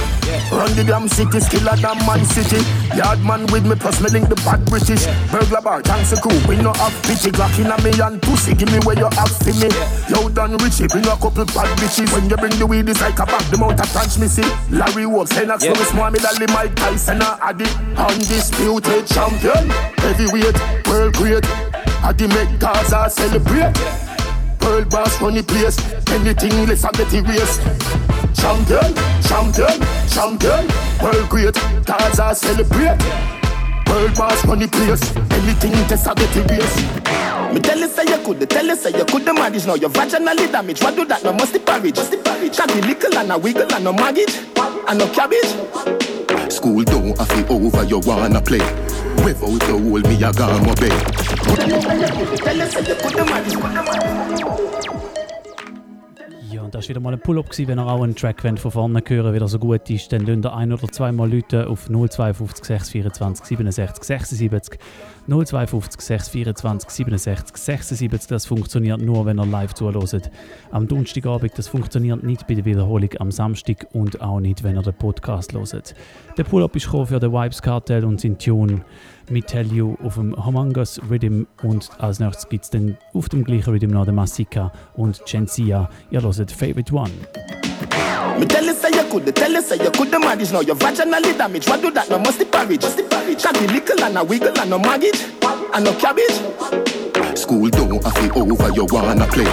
Run the damn city, skiller than man city. Yard man with me, plus me link the bad British. Burglar bar, thanks a crew. We no have pity. Glock in a me and pussy. Give me where you have for me. Loud and richy, bring a couple bad bitches. When you bring the weed, it's like a back. The mount of punch me see. Larry Wolf, Senax, yeah. small me dolly, Mike Tyson, a Addy. Undisputed champion. Heavyweight, world great. Addy make Gaza celebrate. Boss run the place. Anything less I get erased. Champion, champion, champion. World great, Gaza celebrate. World boss the place. Anything less I get erased. Me tell you say you could, tell you say you could the manage Now your vaginally damage, what do that? No must the porridge, must the porridge Shaggy little and a wiggle and no maggage And no cabbage School don't have to over, you wanna play Without the hole, me a gone obey Tell you say you could the manage, could the manage Ja, und das war wieder mal ein Pull-up, wenn ihr auch einen Track von vorne hören wieder so gut ist, dann könnt ihr ein- oder zweimal Leute auf 052 624 67 76 052 624 67 76. Das funktioniert nur, wenn ihr live zuhört. Am Donnerstagabend, das funktioniert nicht bei der Wiederholung am Samstag und auch nicht, wenn ihr den Podcast hört. Der Pull-up ist für den Vibes Cartel und sein Tune mit Tell You auf dem Humongous Rhythm und als nächstes gibt es dann auf dem gleichen Rhythm noch den Masika und Gensia. Ihr hört Favorite One. Me tell you say you could, tell you say you could the manage Now your vaginally damage, what do that? No musty porridge, must the porridge Shaggy little and a wiggle and no maggage And no cabbage School don't have to over, you wanna play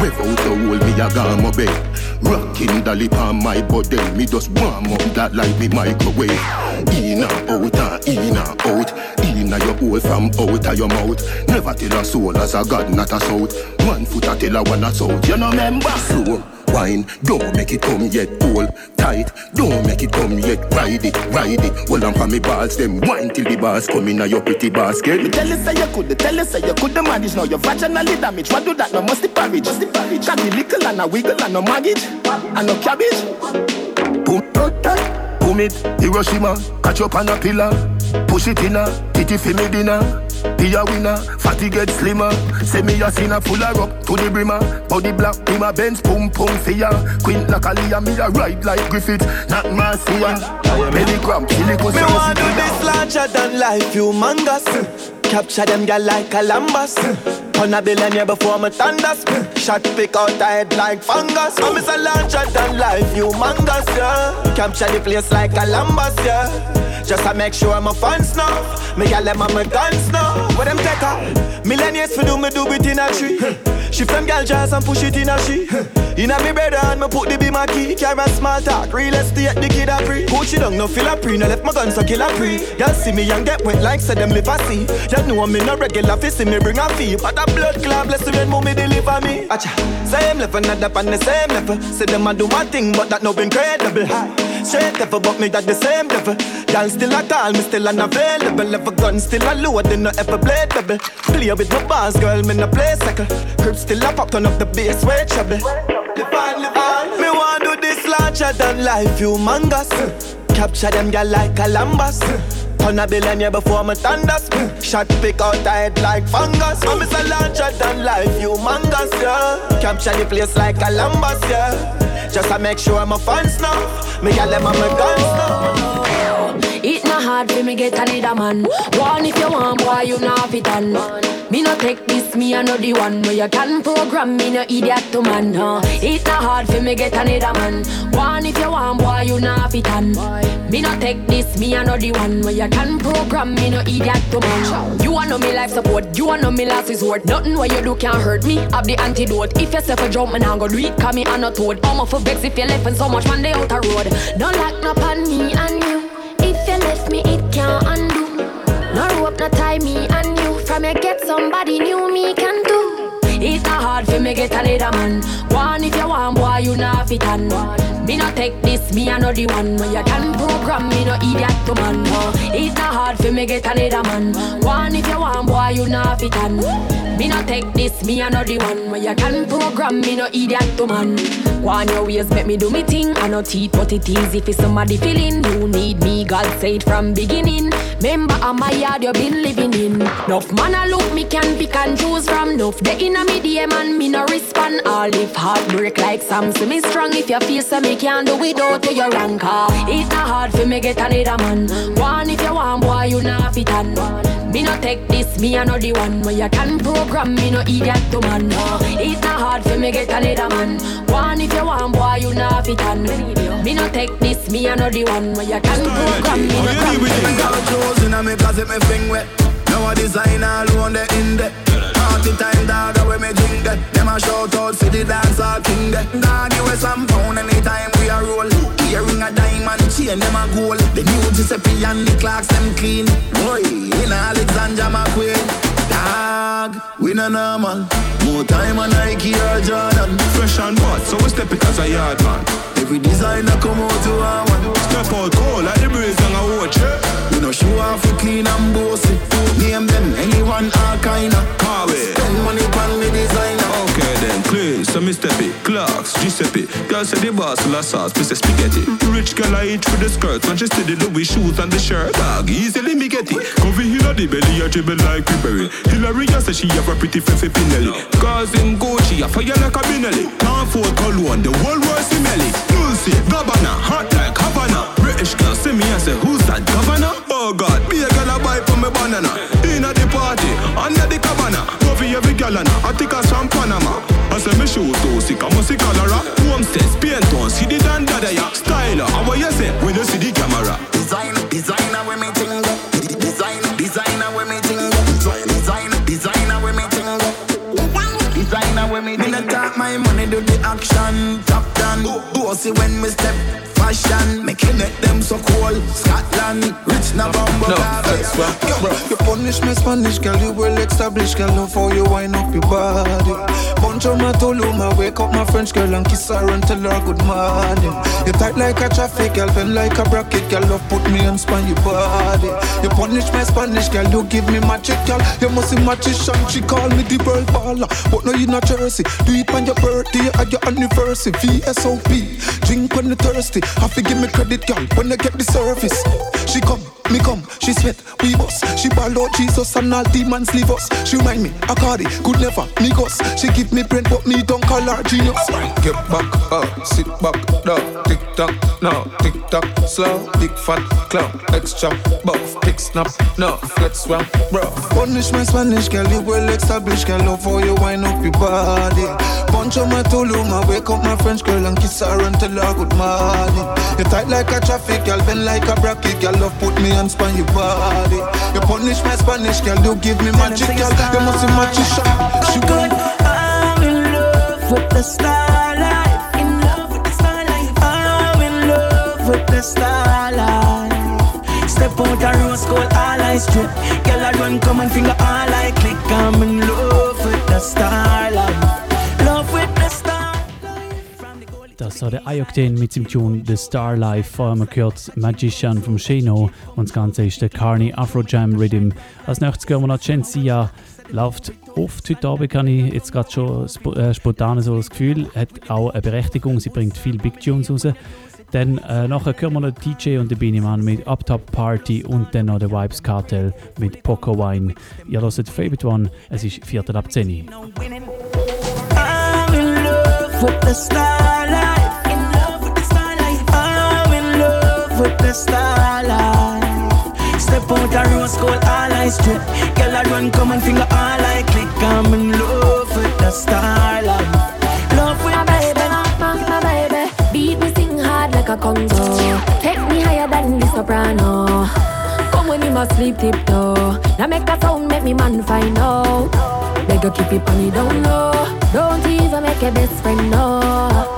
Without the hole, me a gone obey Rocking the on my body, me just warm up that like me microwave. In and out and in and out. In your hole from out of your mouth. Never tell a soul as a god, not a south. One foot I tell a one a south. You know member Slow wine. Don't make it come yet, hold tight. Don't make it come yet, ride it, ride it. Hold on for me balls, them wine till the bars come in your pretty basket. Me tell you say you could, tell you say you could the manage. Now you're vaginally damaged. What do that? No must the porridge, must the porridge. Got the little and a wiggle and no maggot and no cabbage. Boom, boom it, Hiroshima, catch up on a pillar. Push it in a, titty for me dinner. Be a winner, fatty get slimmer. Say me a sinner full of up to the brimmer. Body black, be my Benz, pum pum fear. Queen like Aaliyah, me a ride like Griffith, not Marcia. Belly cramp, silicone. Me want do this larger than life, humongous. Capture them girl like a Columbus. On a billionaire before me thunders. Shot pick out the head like fungus. I'm a larger than life, humongous, yeah. Capture the place like Columbus, yeah. Just to make sure my fans know. Me gal them on my guns now. What them take her? Millennials for do me do it in a tree. Shift them gal jazz and push it in a she. In a me brother and me put the be my key. Carry small talk, real estate the kid a free. Coach it down, no feel a pre. No left my guns so kill a pre. Y'all see me and get wet like say them live a see. Y'all know I'm me no regular fi see me bring a fee. But a blood clot bless the when me deliver me. Acha, same level, not up on the same level. Say them a do my thing, but that no incredible. Straight level, but me that the same level. Y'all still a call, me still unavailable. Ever gun still a load, they no ever blade double. Play with my bars, girl, me no play second. Crib still a pop, turn up the bass, way trouble. Live on, live. Me want do this larger than life, humongous. Capture them girl like a Columbus. Turn a billionaire before me thunders. Shot pick out the head like fungus. I'm a larger than life, humongous, yeah. Capture the place like Columbus, yeah. Just to make sure my fans know. Me got them my guns now. It not hard for me get a leader man. One if you want, boy, you not fit on. Me no take this, me the one where you can program me no idiot to man. Huh? It not hard for me get a leader man. One if you want, boy, you not fit on. Me no take this, me the one where you can program me no idiot to man. You want know me life support, you want know me last resort. Nothing what you do can hurt me. Have the antidote. If you say a jump, man, I go do it. Cause me I'm not toad. I'm for vex if you left and so much man they out a road. Don't lock up on me and you. You left me, it can't undo. No rope, no tie me and you. From you get somebody new, me can hard for me get a leader man. One if you want, boy, you not fit on. Me not take this, me know the one. Where you can program me, no idiot to man. It's not hard for me get a leader man. One if you want, boy, you not fit on. Me not take this, me know the one. Where you can program me, no idiot to man. One your ways make me do me thing. I no teeth, but it is if it's somebody feeling. You need me, God said from beginning. Remember, I'm my yard you been living in. Nuff man I look me can pick and choose from. Nuff the inner me DM and me no respond. All if heartbreak like Sam, so me strong. If you feel so uh, me can't do without you, you're wrong. It's not hard for me get another man. One if you want, boy, you not fit on. Me no take this, me I know the one where you can program me no idiot to man. No. It's not hard for me get another man. One if you want, boy, you not fit on. Me no take this, me I know the one where you can program me no Really with the girl clothes in me closet, me fling wet. Now a designer alone the in there. Party time dog, away me that. Them a shout out for the dance all king. Dog, you some pound anytime we a roll. Earring a diamond chain, them a gold. The new Giuseppe and the clocks them clean. Boy, in Alexandra McQueen. Dog, we no normal. More time on Nike or Jordan. Fresh and hot, so we step it as a yard man. Every designer come out to our one. Step out cold like the breeze and a watch it. No show off we clean and bossy. Name them anyone all kinda. Harvey. Spend money on the designer. Okay then, please, so me step it. Clarks, Giuseppe. Girl say the boss of sauce, me say spaghetti. Rich girl I eat with the skirts, when she see the Louis shoes and the shirt. Dog, easily me get it. Heel of the belly, I dribble like Ribery. Hillary, I say she have a pretty face Pinelli. Cause in Gucci, I fire like a Benelli. Can't afford cologne, the whole world see melly. Lucy, Gabbana, hot like Havana. British girl see me and say, who's that governor? Oh God, be a girl a buy for me banana. Inna the party, under the cabana. Go for every girl and I take us from Panama. I say me show to sick, I'm a sick cholera. Homestead, paint on, see the dan dada ya. Styler, how what you say when you see the camera? Design, designer with me ting Design, designer with me ting Design, designer with me ting Designer with when me Me not talk my money, do the action. Top down, bossy when me step. Fashion, making it them so cool. Scotland, rich na bumbo No, that's right, bro. You punish me Spanish, girl. You well established, girl. Love how you wind up your body. Bunch of my Tuluma, wake up my French girl and kiss her and tell her good morning. You tight like a traffic, girl, bend like a bracket, girl. Love put me on span your body. You punish my Spanish, girl. You give me magic, girl. You must see magician. She call me the world baller, but no you not Jersey. Do it on your birthday or your anniversary. VSOP, drink when you thirsty. Have to give me credit, girl, when I get the service. She come, me come, she sweat, we bust. She ball out Jesus and all demons leave us. She remind me, a cardi, could never me niggas. She give me brain, but me don't call her genius. Get back up, sit back down, tick tock, now, tick tock, slow, big fat clown, extra buff, pick snap, no, flex round, bro. Punish my Spanish, girl, you well established, girl. Love how you wind up your body. Bunch of my Tuluma, wake up my French girl and kiss her and tell her good morning. You tight like a traffic, girl, bend like a bracket, girl. Love put me and span your body. You punish my Spanish, girl, you give me magic, girl. You must be magician. She good. I'm in love with the star life. In love with the star life. I'm in love with the star life. Step out a rose gold, all I strip. Girl, I run, come and finger, all Der Ayokden mit dem Tune The Star Life. Vorher haben wir gehört Magician vom Shino und das Ganze ist der Carney Afro Jam Rhythm. Als nächstes hören wir noch Gensia. Läuft oft heute Abend, habe ich jetzt gerade schon sp äh, spontan so das Gefühl. Hat auch eine Berechtigung, sie bringt viele Big Tunes raus. Dann äh, nachher hören wir noch DJ und den Beanie mit Uptop Party und dann noch der Vibes Cartel mit Poco Wine. Ihr hört Favorite One, es ist Viertel ab 10 Uhr. With the star with the star life. Step out a rose gold, all I strip. Girl, I run, come and finger, all I click. I'm in love with the star life. Love with My baby, my, my baby, beat me sing hard like a Congo. Take me higher than the soprano. Come when you must sleep tiptoe. Now make a sound, make me man find out. Beg you keep it on the down low. Don't even make your best friend know.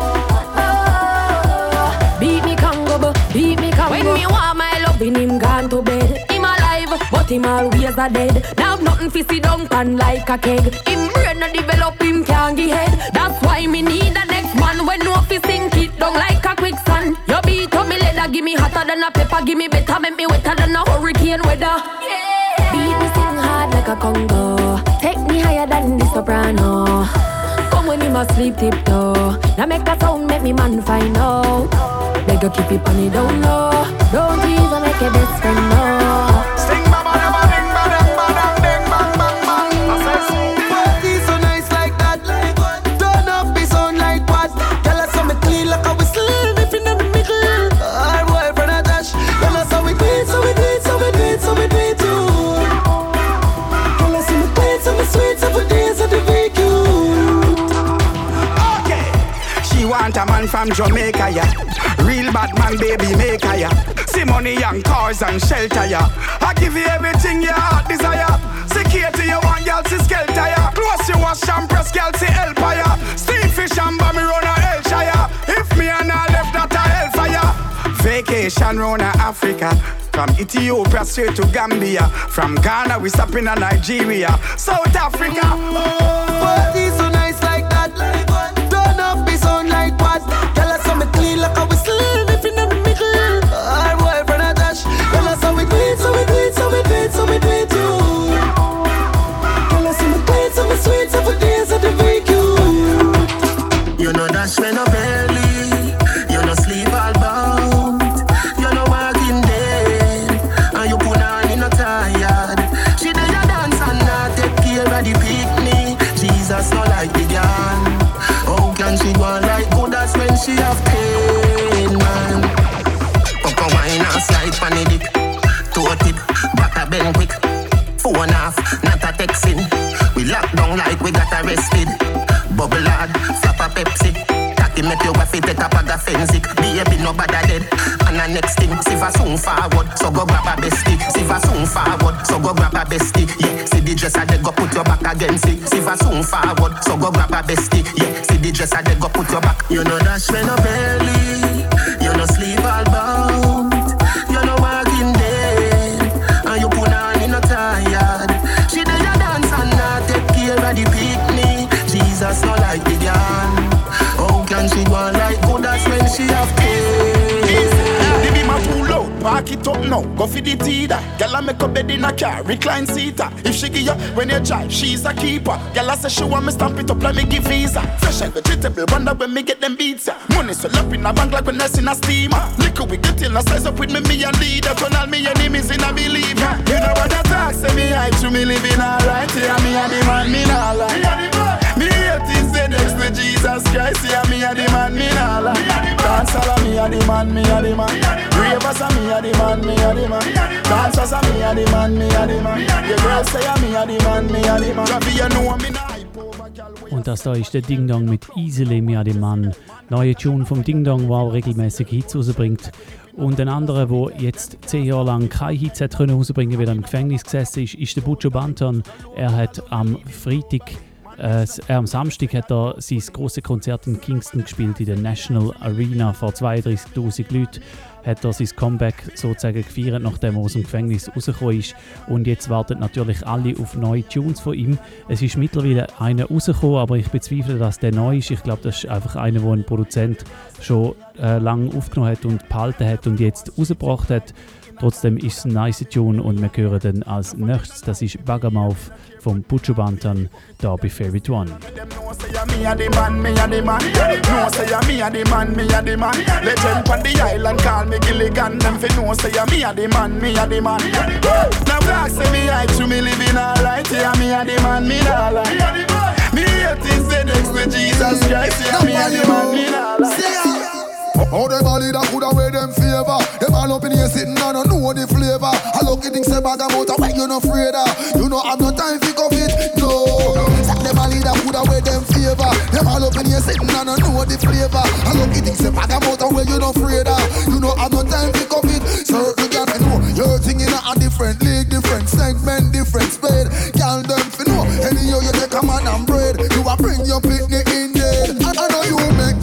Him always a dead. Now nothing fi sit down pan like a keg. Him brain no develop, him can't get head. That's why me need a next man when no fi sink it down like a quicksand. You beat on me leather, give me hotter than a pepper, give me better, make me wetter than a hurricane weather. Beat me sing hard like a Congo. Take me higher than the soprano. Come when you must sleep tiptoe. Now make a sound, make me man find out. Beg you keep it on the down low. Don't even make your best friend know. Man from Jamaica, yeah. Real bad man, baby, make her, yeah. See money and cars and shelter, yeah. I give you everything your heart desire. Security, you want, girl, see skelter, yeah. Close you wash and press, girl, see hellfire. Steam fish and bomb run a Hellshire. If me and I left, that a hellfire. Vacation round Africa. From Ethiopia straight to Gambia. From Ghana, we stop in Nigeria. South Africa. Oh, Party so nice like that. Turn texting. We lock down like we got arrested. Bubble hard, flap a Pepsi. Cocky make you waffy take a bag of fensic. Baby, no bother dead. on the next thing. See for soon forward, so go grab a bestie. See for soon forward, so go grab a bestie. Yeah, see the dresser, they go put your back against it. See for soon forward, so go grab a bestie. Yeah, see the dresser, they go put your back. You know dash when no belly, you know sleep it up now. Go for the teeter. Gyal a make a bed in a car, recline seater. If she give you when you drive, she's a keeper. Gyal a say she want me stamp it up like me give visa. Fresh and vegetable, wonder when me get them beats. ya. Money so up in a bank like when I in a steamer. Liquor we get in a size up with me, me and leader. Turn all me enemies in a believer. You know what I talk, say me hype to me living alright. Yeah, me and the man, me not lie. Me is the next to Jesus Christ. Yeah, me and the man, me not lie. Dance all of me and the man, me and the man. Ravers a me and the man, me and the man. Dancers a me and the man, me and the man. Your girls say a me and the man, me and the man. Javi, you know me gal. Und das da ist der Ding Dong mit Easily Mia dem Mann. Neue Tune vom Ding Dong, der auch regelmäßig Hits rausbringt. Und ein anderer, der jetzt zehn Jahre lang keine Hits hat können rausbringen, weil er im Gefängnis gesessen ist, ist der Butcher Banton. Er hat am Freitag äh, äh, am Samstag hat er sein grosses Konzert in Kingston gespielt, in der National Arena vor 32.000 Leuten. Hat er sein Comeback sozusagen gefeiert, nachdem er aus dem Gefängnis rausgekommen ist. Und jetzt warten natürlich alle auf neue Tunes von ihm. Es ist mittlerweile einer rausgekommen, aber ich bezweifle, dass der neu ist. Ich glaube, das ist einfach einer, den ein Produzent schon äh, lange aufgenommen hat und behalten hat und jetzt rausgebracht hat. Trotzdem ist es ein nice Tune und wir hören dann als nächstes, das ist Baggermouth vom Buju Banton, da bei Favorite One. me a the man, me a the man. No say a me a the man, me a the man. Legend on the island call me Gilligan. Them fi know say a me a the man, me a the man. Now black say me hype to me living alright. Yeah, me a the man, me not lie. Me hate is the next to Jesus Christ. Yeah, me a the man, me not lie. How them all leader coulda wear them favor? Them all up in here sitting and don't know the flavor. I lucky things say bag about a why you no afraid of. You know have no time fi cuff it, no. Say them all leader coulda wear them favor. Them all up in here sitting and don't know the flavor. I lucky things say bag about a why you no afraid of. You know have no time fi cuff it Certain girl fi know Your thing in a different league, different segment, different spade Girl them fi know. Anyhow you take a man and bread. You a bring your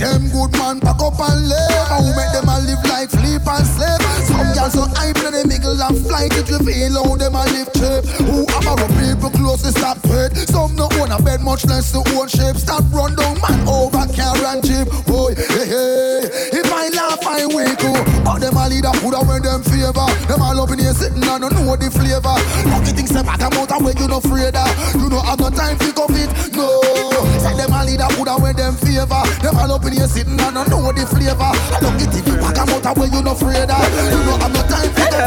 them good man pack up and live How make them a live like flip and slave. Some girls so hype that they mingle and flight. If you feel how them a live cheap Who have a people close to stop it Some no own a bed much less to own shape. Stop run down man over car and jeep. Boy, hey, hey. If I laugh I wake up. But them a leader put away them favor. Them all up in here sitting and don't know the flavor. Lucky things say back about and when you no afraid of. You know have no time to cuff it, no Say them a leader put away them favor. Them all up in here sitting and don't know the flavor. I don't things say back about and when you no afraid of. You know have no time cuff it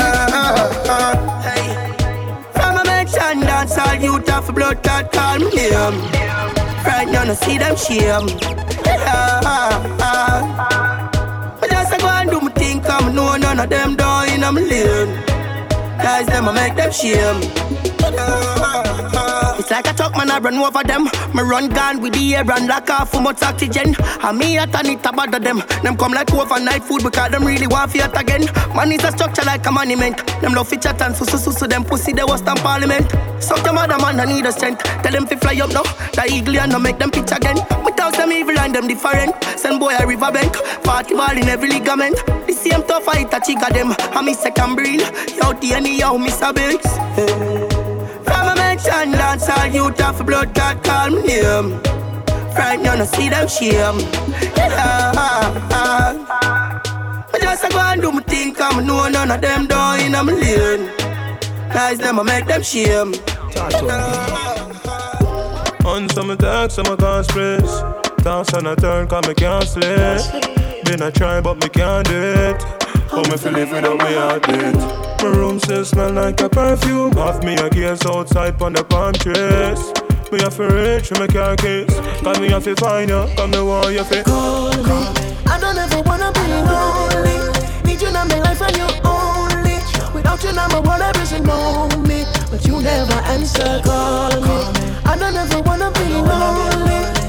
From a mention dance all youth have blood that call me name. Right now no see them shame. Yeah. But just I go and do my thing come know none of them down in my lane Guys them I make them shame. It's like a truck man I run over them. Me run gun with the air and lock off for much oxygen. And me at a need to bother them. Them come like overnight food because them really want fight again. Man is a structure like a monument. Them love fi chat and so so so so them pussy they was stand parliament. Your mother man I need a strength Tell them fi fly up now. The eagle and no make them pitch again. Me tell them different. Send boy a river bank Party ball in every ligament. The same tough fight a chick of them And me second breed Yo the anyhow Mr. Banks. Eh. From a mention dance all youth have blood that call me name. Right now no see them shame. Yeah. I just a go and do my thing Cause me know none of them down in my lane. Guys them I make them shame. On some attack, some can't stress. Toss and a turn, cause me can't sleep. Been a try, but me can't do it. How me feel live without me heartbeat? My room still smell like a perfume. Off me a gaze outside on the palm trees. Me have to reach for my car keys. Cause me have to find you, cause me want you to Call me. I don't ever wanna be lonely. Need you in my life and you only. Without you, now my world know me. But you never answer, call me. I don't ever wanna be lonely.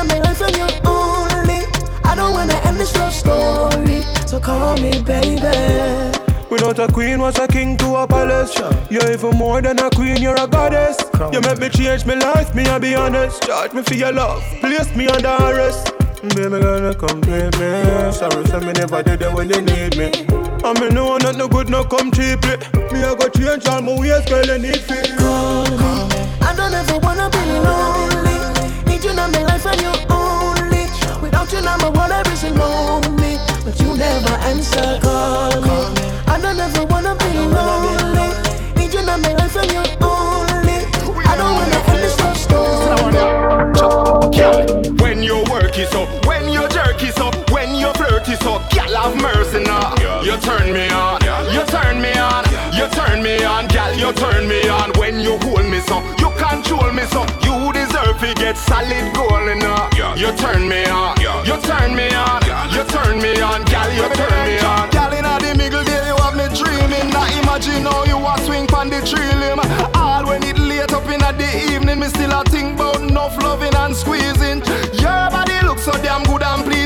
In my life and you only. I don't wanna end this love story. So call me, baby. Without a queen, what's a king to a palace? You're even more than a queen, you're a goddess. You make me change my life, me, I be honest. Charge me for your love, place me under arrest. Baby, gonna complete me. Sorry, so me never did it when you need me. I mean, no one not no good, no come cheaply. Me, I got change all my ways, girl, you need fit. Call me. I don't ever wanna be lonely. Need you in my life and you only. Without you, now my world everything lonely. But you never answer, call me. I don't ever wanna be lonely. Need you in my life and you only. I don't wanna end this love story. When you work it up, when you jerk it up, when you flirt it up, gal have mercy now. You turn me on, turn me on, gal, you turn me on. When you hold me so, you control me so, you deserve to get solid gold now. You turn me on, you turn me on, you turn me on, gal, you turn me on. Gal inna the middle there, you have me dreaming. Now imagine how you a swing pon the tree limb. All when it late up inna the evening, me still a think about enough loving and squeezing. Your body looks so damn good and pleasing.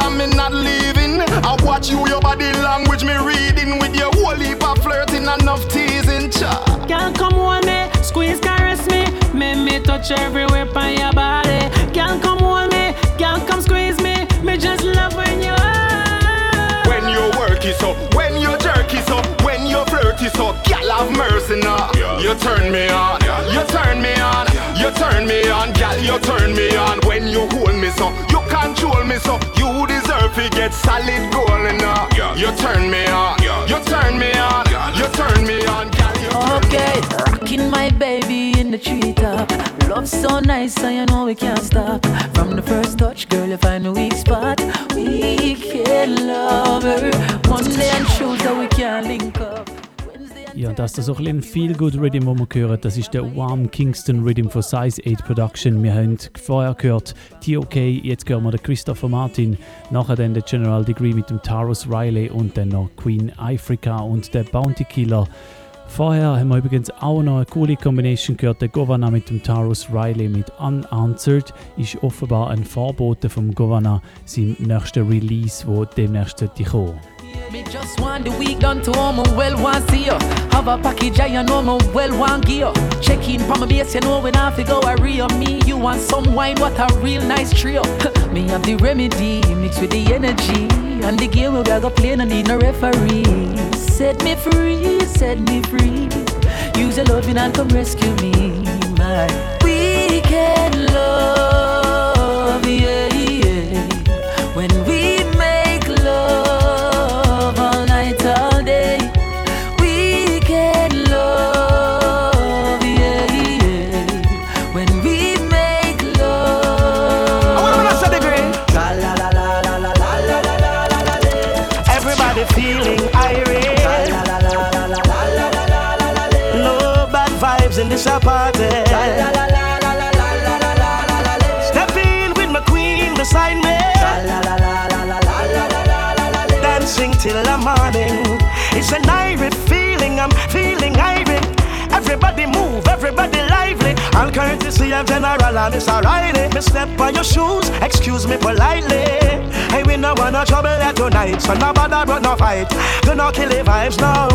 Have me not leaving. I watch you, your body language me reading with your whole heap of flirting and enough teasing. Cha. Girl, come hold me, squeeze, caress me, make me touch everywhere on your body. Girl, come hold me, girl, come squeeze you flirt it up, gal have mercy now. You turn me on, you turn me on, you turn me on, gal, you turn me on. When you hold me so, you control me so, you deserve to get solid gold now. You turn me on, you turn me on, you turn me on, gal, you turn me Okay, rocking my baby in the treetop. Love so nice, so you know we can't stop. From the first touch, girl, you find a weak spot. We can love her. Monday and Tuesday we can link up. Ja, das ist so ein Feel Good Rhythm, den wir hören. Das ist der Warm Kingston Rhythm von Size 8 Production. Wir haben vorher gehört TOK, jetzt hören wir den Christopher Martin, nachher dann der General Degree mit dem Taurus Riley und dann noch Queen Africa und der Bounty Killer. Vorher haben wir übrigens auch noch eine coole Combination gehört. Der Governor mit dem Taurus Riley mit Unanswered ist offenbar ein Vorbote vom Governor, sein nächster Release, wo demnächst sollte kommen. Me just want the week done to all my well want see you. Have a package I know my well want gear. Check in from my base, you know when I go I real me. You want some wine, what a real nice trio. me have the remedy mixed with the energy. And the game we go play, no need no referee. Set me free, set me free. Use your loving and come rescue me, my weekend love, All courtesy of General and Mr. Riley. Me step on your shoes, excuse me politely. Hey, we no want no trouble here tonight, so no bother but no fight. Do not kill the vibes now.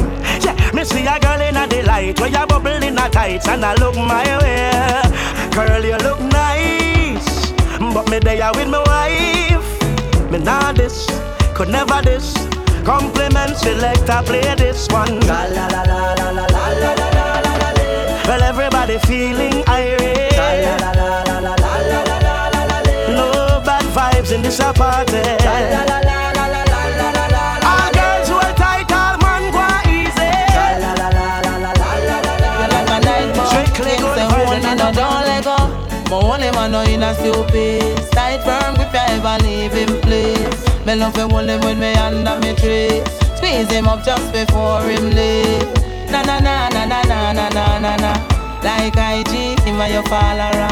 Yeah, me see a girl in a delight, where you bubble in a tights and I look my way. Girl, you look nice, but me there with my wife. Me nah this, could never this. Compliments I play this one. la la la la la la la. la. Well, everybody feeling irate. No bad vibes in this apartment. My only man no in a stupid. Tight firm grip you ever leave him place Me love him hold him with me under me tree. Squeeze him up just before him leave. Na na na na na na na na na na. Like IG, him and your follower.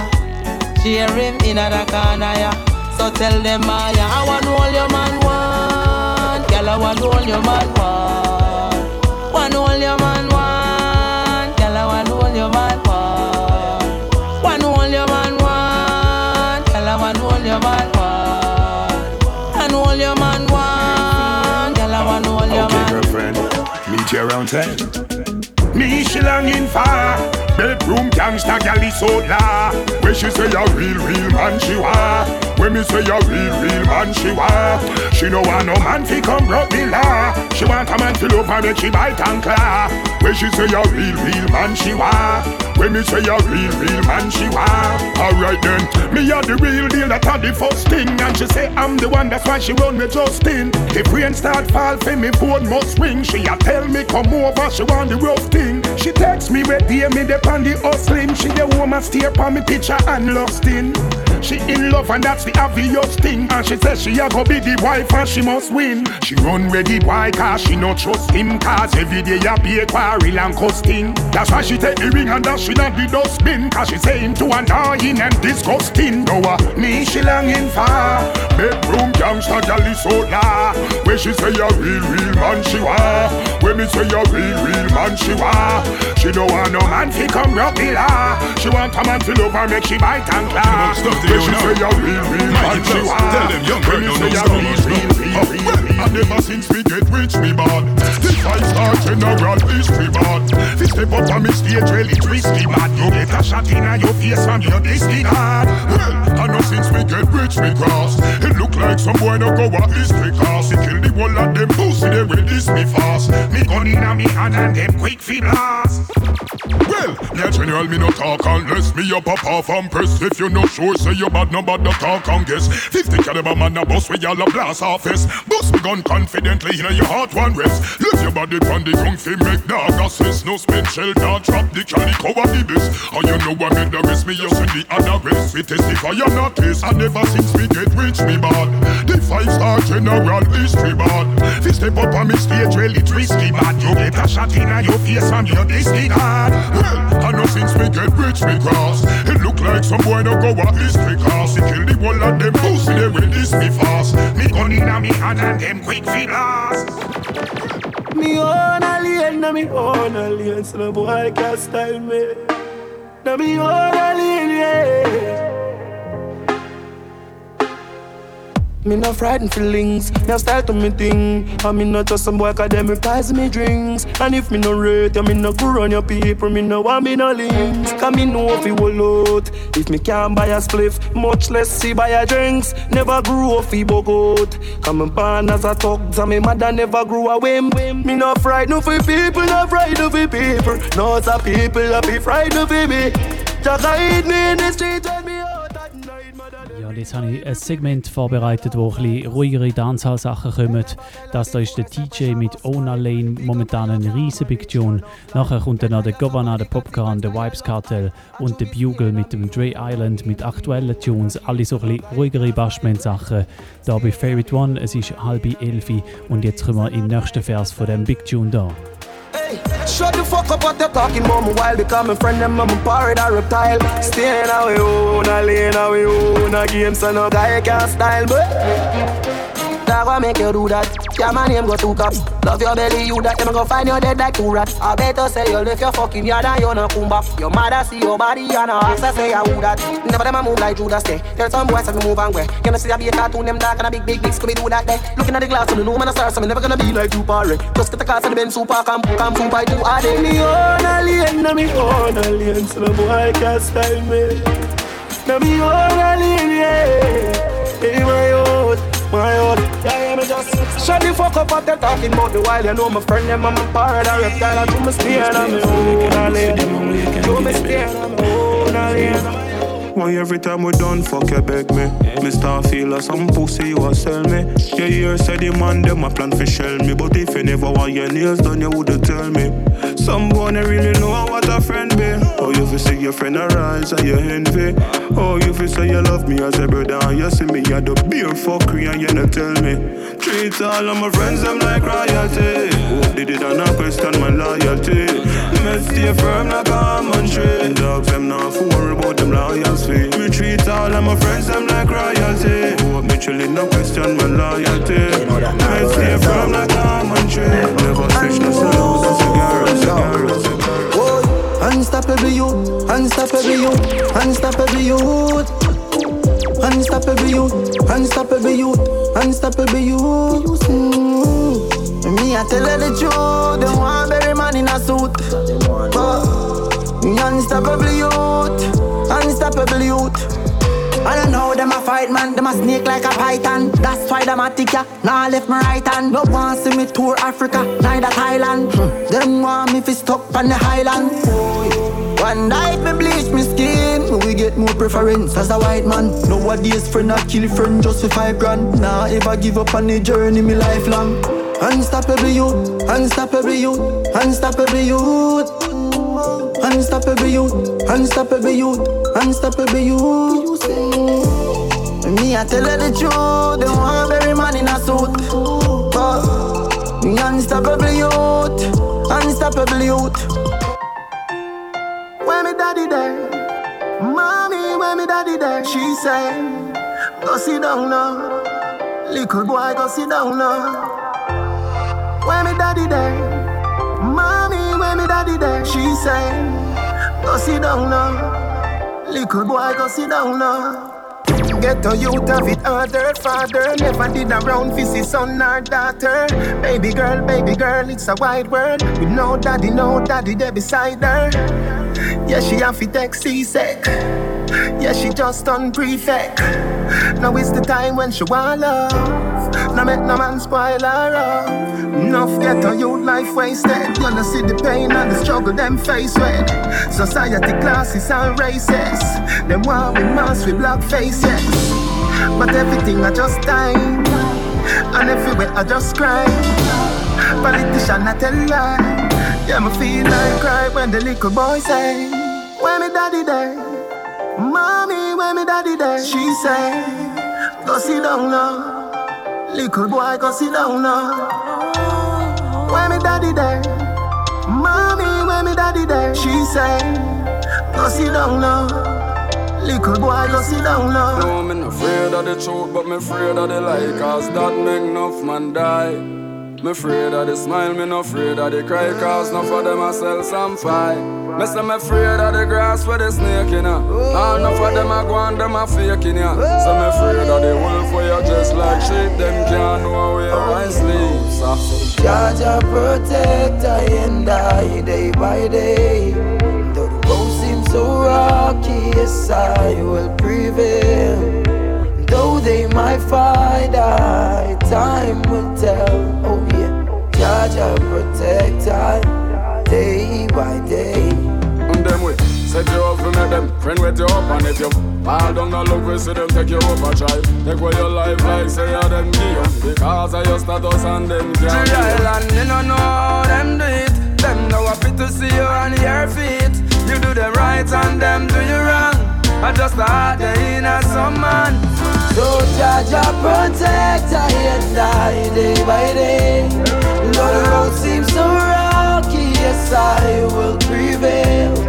Share him in a corner, yeah. So tell them, ah, yeah, I want all your man want. Girl, I want all your man want. Want all your man want. Girl, I want all your man want. Want all your man want. Girl, I want all your man want. And all your man want. DJ around town. Me she longing for Bedroom gangsta gal is so la. When she say a real, real man she wa When me say a real, real man she wa She no want no man fi come broke me la She want a man fi love her make she bite and claw. When she say a real, real man she wa When me say a real, real man she wa Alright then, me a the real deal that a the first thing. And she say I'm the one that's why she run me Justin. If rain start fall for me phone must ring. She a tell me come over she want the rough thing. She text me where dear me the on the hustling. She the woman steer on me picture and lost in. She in love and that's the obvious thing. And she says she a go be the wife and she must win. She run ready why cause she no trust him. Cause every day a be a quarrel and costing. That's why she take the ring and dash in the dustbin. Cause she say him too annoying and disgusting. No, uh, me she longing for. Bedroom gangsta gal is so la. When she say a real, real man she wa. When me say a real, real man she wa. She don't want no man fi come rock the law. She want a man to love her make she bite and claw. When she say a real, real man she wa. Tell them young girl don't say a real, real, real, real, real. And ever since we get rich me bad. The five star general history bad. Fi step up on me stage really twisty mad. You get a shot in your face from your disregard. Well, I know since we get rich me cross. It look like some boy no go a history class. He kill the whole of them pussy they will this me fast. Me gun in a me hand and them quick fi blast. Well, me general me no talk unless me a pop off and press. If you no sure say you bad no bad no talk and guess. Fifty caliber man a bust where y'all a blast off face. Bust me gun confidently in your heart one rest. Leave your body pon the ground fi make dog assist. No spend shell down drop the calico of the best. And you know I made the rest me you send the other rest. We testify you not taste. And ever since we get rich me bad. The five star general history bad. Fi step up on me stage really twisty bad. You get a shot in your face and you disregard. Well, I know since we get rich cross. It look like some boy no go a history class. He kill the whole of them pussy they this me fast. Me gun in a me hand and them quick fi blast. Me own a lane, na me own a lane, so no boy can style me. Na me own a lane, yeah. Me no frightened feelings, me style to me thing. And me not just some boy cause them replies me drinks. And if me no rate you, me no go run your people, me no want me no links. Cause me know if it will out. If me can't buy a spliff, much less see buy a drinks. Never grew up fi bogot. Come and born as a thug, and me mother never grew a whim. Me no frightened for people, no frightened for people. No, a people, I be frightened for me. Just hide me in the street when me Ja, und jetzt habe ich ein Segment vorbereitet, wo ein bisschen ruhigere Dancehall-Sachen kommen. Das da ist der TJ mit Ona Lane, momentan ein riesen Big Tune. Nachher kommt dann noch der Governor, der Popcorn, der Vibes Cartel und der Bugle mit dem Dre Island mit aktuellen Tunes. Alle so ein bisschen ruhigere Bashment-Sachen. Da bei Favorite One, es ist halb elf und jetzt kommen wir den nächsten Vers von dem Big Tune da. Shut the fuck up what they're talking about? Me while become a friend them I'm a pirate or reptile. Staying we own a out we own. A game so no guy can style but Dog what make you do that? Yeah my name go to cap Love your belly you that them go find you dead like two rat I better say you left your fucking yard and you no come back Your mother see your body and her ass I say I who that. Never them a move like Judas say Tell some boys to move and where. You know see I be a cartoon them dark and a big big big Scooby do that there Looking at the glass and the no man a star so me never gonna be like you parry. Just get the cars and the Benz super come come super do. All day Me own a lane na me own a lane So the boy can't style me. Na me own a lane yeah. Hey my own my own. Just Shut the fuck up what they're talking about me while you know my friend them I'm a pirate I reptile I do me stay on me own a lane Do me stay on me own a lane Why every time we done fuck you beg me. Me start feel like some pussy you a sell me. You hear say the man them a plan for shell me. But if you never want your nails done you woulda tell me. Some boy they really know what a friend be. Oh you fi see your friend arise and you envy. Oh you fi say you love me as a brother And you see me a the beer fuckery and you not tell me. Treat all of my friends them like royalty. Who did it and I question my loyalty? Me stay firm like a almond tree. Dogs them not for worry about them loyalty Me treat all of my friends them like royalty. Hope me chillin' no question my loyalty. Me stay like a almond tree. Never switch no slow, no cigar, cigar, cigar Unstoppable youth, unstoppable youth, unstoppable youth Unstoppable youth, unstoppable youth, unstoppable youth mm. Me, I tell her the truth. Don't want every man in a suit. But me unstoppable youth, unstoppable youth. I don't know them a fight man, them a snake like a python. That's why them a tick ya. Now left my right hand. No one see me tour Africa, neither Thailand. Hmm. Them want me fi stuck on the highland. One night me bleach me skin, we get more preference as a white man. Nowadays friend a kill friend just for five grand. Nah ever give up on the journey me lifelong. Unstoppable youth, unstoppable youth, unstoppable youth. Unstoppable youth, unstoppable youth, unstoppable youth. Me, I tell her the truth. Don't want every man in a suit. But me, unstoppable youth, unstoppable youth. Where me daddy there? Mommy, where me daddy there? She say, Go sit down now. Little boy, go sit down now. Where me daddy there? Daddy there? She say, go sit down now. Little boy, go sit down now. Get a youth of it harder, father Never did a brown fishy son or daughter Baby girl, baby girl, it's a wide world With no daddy, no daddy there beside her Yeah, she have to take C-Sec Yeah, she just done prefect Now is the time when she want love Now make no man spoil her up Enough get a youth life wasted. Know see the pain and the struggle them face with. Society classes and races. Them want we mask with black faces. But everything I just time. And everywhere I just cry. Politician I tell lie. Yeah, me feel like cry when the little boy say, Where me daddy there? Mommy, where me daddy there? She say, Go sit down now. Little boy, go sit down now. Where me daddy there? Mommy, where me daddy there? She say, go sit down now. Little boy, go sit down now. No, I'm not afraid of the truth, but me afraid of the lie, cause that make enough man die. Me afraid of the smile, me no afraid of the cry, cause enough of them a sell some fight. Me say me afraid of the grass where the snake in ya. All enough of them a go on, them a fake in ya. So me afraid of the wolf where you just like sheep, them can't know where I sleep. So. Jaja protect I and I day by day. Though the road seems so rocky, yes, I will prevail. Though they might fight, I time will tell. Oh, yeah. Jaja protect I day by day. And them way. Set you up and them friend with you up And if you fall down the look, we see them take you a try Take away your life like say you them give Because of your status and them can't The island, you don't know how them do it Them know happy to see you on your feet You do them right and them do you wrong I just a heart in a some man So Jaja protect I and I day by day Though the road seems so rocky Yes I will prevail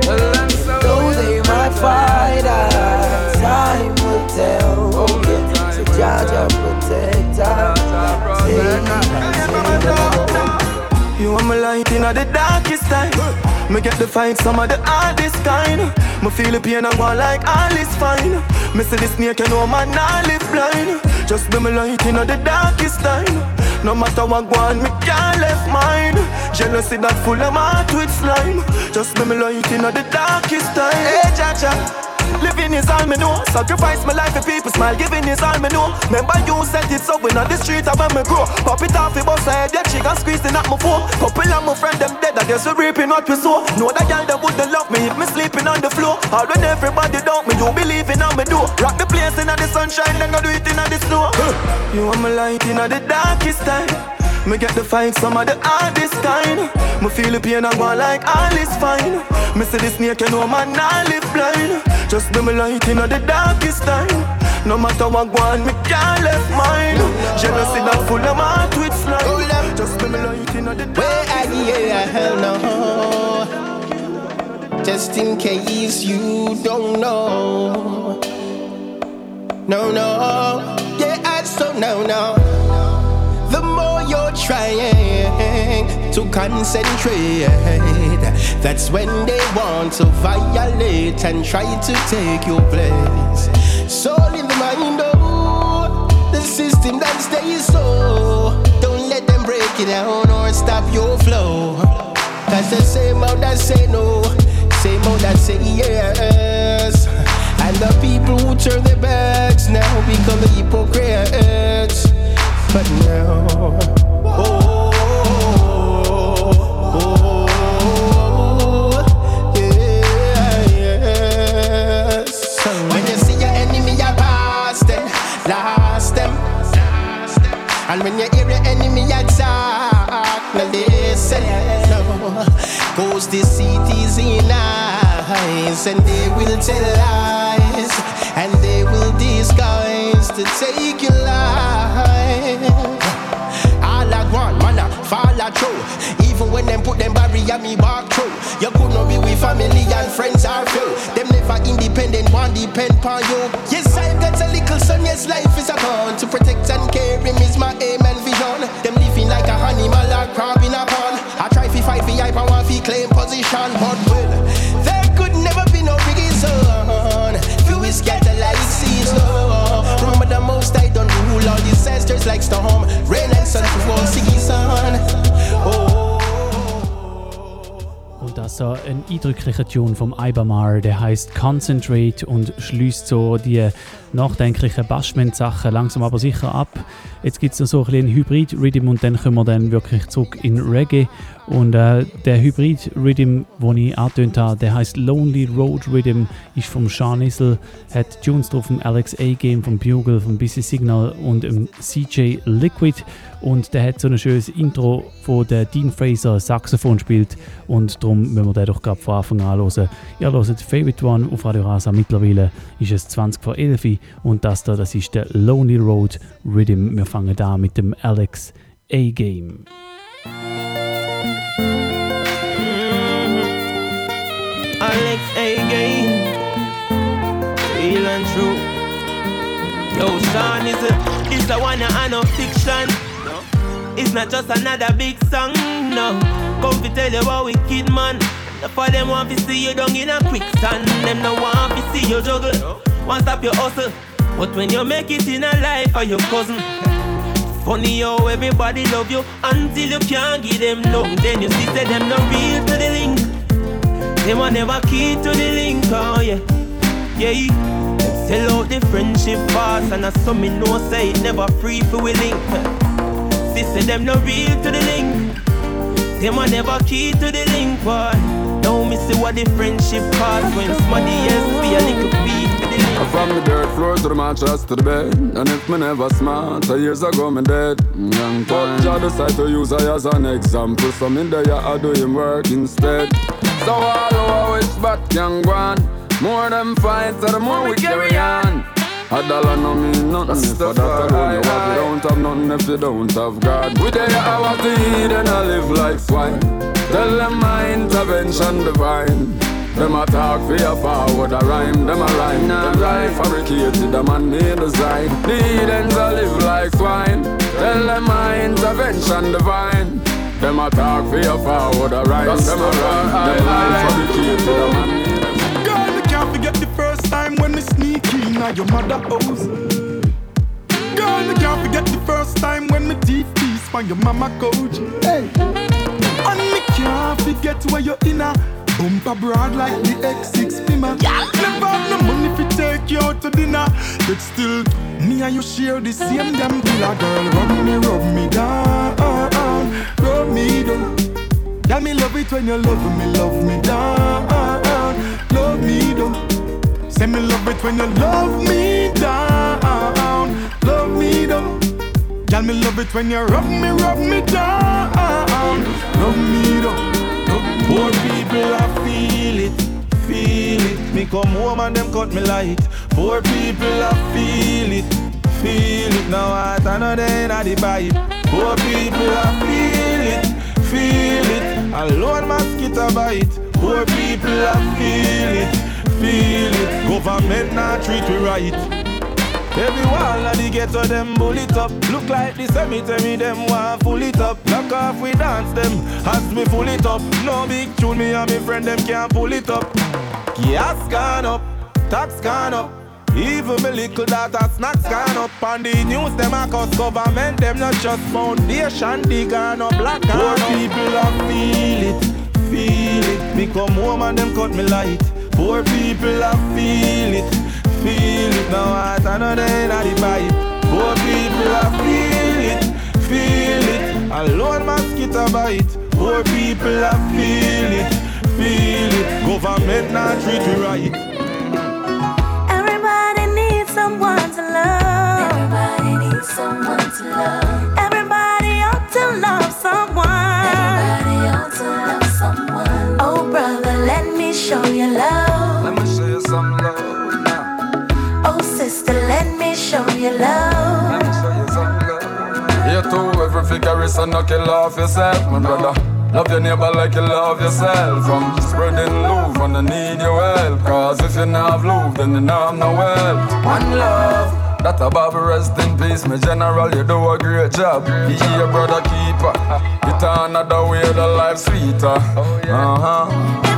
my fighter. Uh, time will tell. Oh, yeah. So Jaja protector. Uh, You are my light in the darkest time. Me get the fight some of the hardest kind. Me feel the pain and go like all is fine. Me see the snake, you know man, I live blind. Just be my light in the darkest time. No matter what go me can't left mine. Jealousy that full of my with slime. Just be my light in the darkest time. Hey, Jaja. Living is all me know. Sacrifice my life for people smile. Giving is all me know. Remember you said it so when on the street I when me grow. Pop it off, it bust head, yeah, she got squeezing at my phone. Couple of my friend them dead, I guess we reaping what we sow. Know that girl that wouldn't love me if me sleeping on the floor. All when everybody doubt me, you believing on me do. Rock the place in the sunshine, then go do it in the snow. You are my light in the darkest time. Me get the fight, some of the hardest kind. Me feel the pain and go like all is fine. Me see the snake, you know man, I live blind. Just be my light in the darkest time. No matter what go on, me can't left mine. Jealousy that full of my twit slime. Just be my light in the darkest time. yeah, hell no. Just in case you don't know. No, no. Yeah, I so no, no the more you're trying to concentrate, that's when they want to violate and try to take your place. Soul in the mind, oh, the system that stays so. Don't let them break it down or stop your flow. Cause the same mouth that say no, same mouth that say yes. And the people who turn their backs now become the hypocrites. But now, oh, And when you hear your enemy attack, now listen, no. Cause the city's in eyes, and they will tell lies, and they will disguise to take your life. All I want, man, I follow through. Even when them put them barrier me back through. You could not be with family and friends are few. Them never independent, one depend on you. Yes, I've got a little son, yes, life is a bond. To protect and care him is my aim and vision. Them living like a animal or crab pond. I try to fight for hype and want to claim position, but well, there could never be no reason. Few is scatter like season. Remember the most I don't rule all disasters like storm, rain and sun for all season. Oh. Das so ein eindrücklicher Tune vom Ibamar, der heißt Concentrate und schließt so die nachdenklichen Bashment-Sachen langsam aber sicher ab. Jetzt gibt es noch so ein bisschen Hybrid-Rhythm und dann kommen wir dann wirklich zurück in Reggae. Und äh, der Hybrid-Rhythm, den ich angetönt habe, der heißt Lonely Road Rhythm, ist vom Sean Issel, hat Tunes drauf vom Alex A-Game, vom Bugle, vom Busy Signal und dem CJ Liquid. Und der hat so ein schönes Intro, wo der Dean Fraser Saxophon spielt. Und darum müssen wir den doch gerade von Anfang an hören. Ihr hört Favorite One auf Radio Rasa. Mittlerweile ist es 20 vor 11 Und das da, das ist der Lonely Road Rhythm. Wir fangen da mit dem Alex A-Game. Alex A. Game. Real and true. Yo, Sean is a, is a one and no fiction. It's not just another big song, no. Come to tell you about wicked man. The for them want to see you down in a quicksand. Them no want to see you juggle. Want stop your hustle. But when you make it in a life for your cousin. Funny how everybody love you until you can't give them love. Then you see say them no real to the link. Them a never key to the link, oh yeah. Yeah, sell out the friendship fast and I some me know say it never free for we link. They say them no real to the link. Them a never key to the link, boy. Now me see what the friendship cost when somebody else be a little beat to. From the dirt floor to the mattress to the bed. And if me never smart, so years ago me dead. Mm, young time. Jah decide to use I as an example. So me there I do him work instead. So all over which bad can go on More them fights, so the more we carry on. a dollar no mean nothing if for that alone you walk, you don't have nothing if you don't have God. We there I want to eat and I live like swine. Tell them my intervention divine. Them a talk for your forward a rhyme, them a rhyme. Them life fabricated, a man made design. The heathens a live like swine. Tell them my intervention divine. Them a talk for your forward a rhyme, them a rhyme. Them life fabricated, a man made design. Girl, me can't forget the first time when me sneak in at your mother house. Girl, me can't forget the first time when me teeth piece on your mama couch. Hey. And me can't forget where you're in a bumper broad like the X6 Pima. Never have no money to take you out to dinner, but still me and you share the same damn pillar. Girl, rub me, rub me down, rub me down. Tell me love it when you love me, love me down, love me down. Say me love it when you love me down, love me down. Tell me love it when you rub me, rub me down, rub me down. Poor people, I feel it, feel it. Me come home and them cut me light. Poor people, I feel it, feel it. Now I turn on the the bite. Poor people, I feel it, feel it. Alone mosquito bite. Poor people, I feel it, feel it. Government not treat we right. Every wall of the ghetto them bullet up Look like the cemetery them want full it up Knock off we dance them as we full it up No big tune me and me friend them can't pull it up Gas gone up, tax gone up Even my little daughter snacks gone up on the news. Them a cause government. Them not just foundation. They gone up black. Poor people a feel it, feel it. Me come home and them cut me light. Poor people a feel it, feel it. Now I turn on the the pipe. Poor people a feel it, feel it. Alone mosquito bite. Poor people a feel it, feel it. Government not treat me right. Everybody needs someone to love. Everybody needs someone to love. Everybody ought to love someone. Everybody ought to love someone. Oh, brother, let me show you love. Sister, let me show you love. Let me show you some love. Here too, every figure is a knuckle off yourself, my brother. Love your neighbor like you love yourself. I'm spreading love and I need your help. Cause if you not have love, then you not have no help. One love. That above rest in peace, my general, you do a great job. Be your brother keeper. It another way the life sweeter. Uh huh.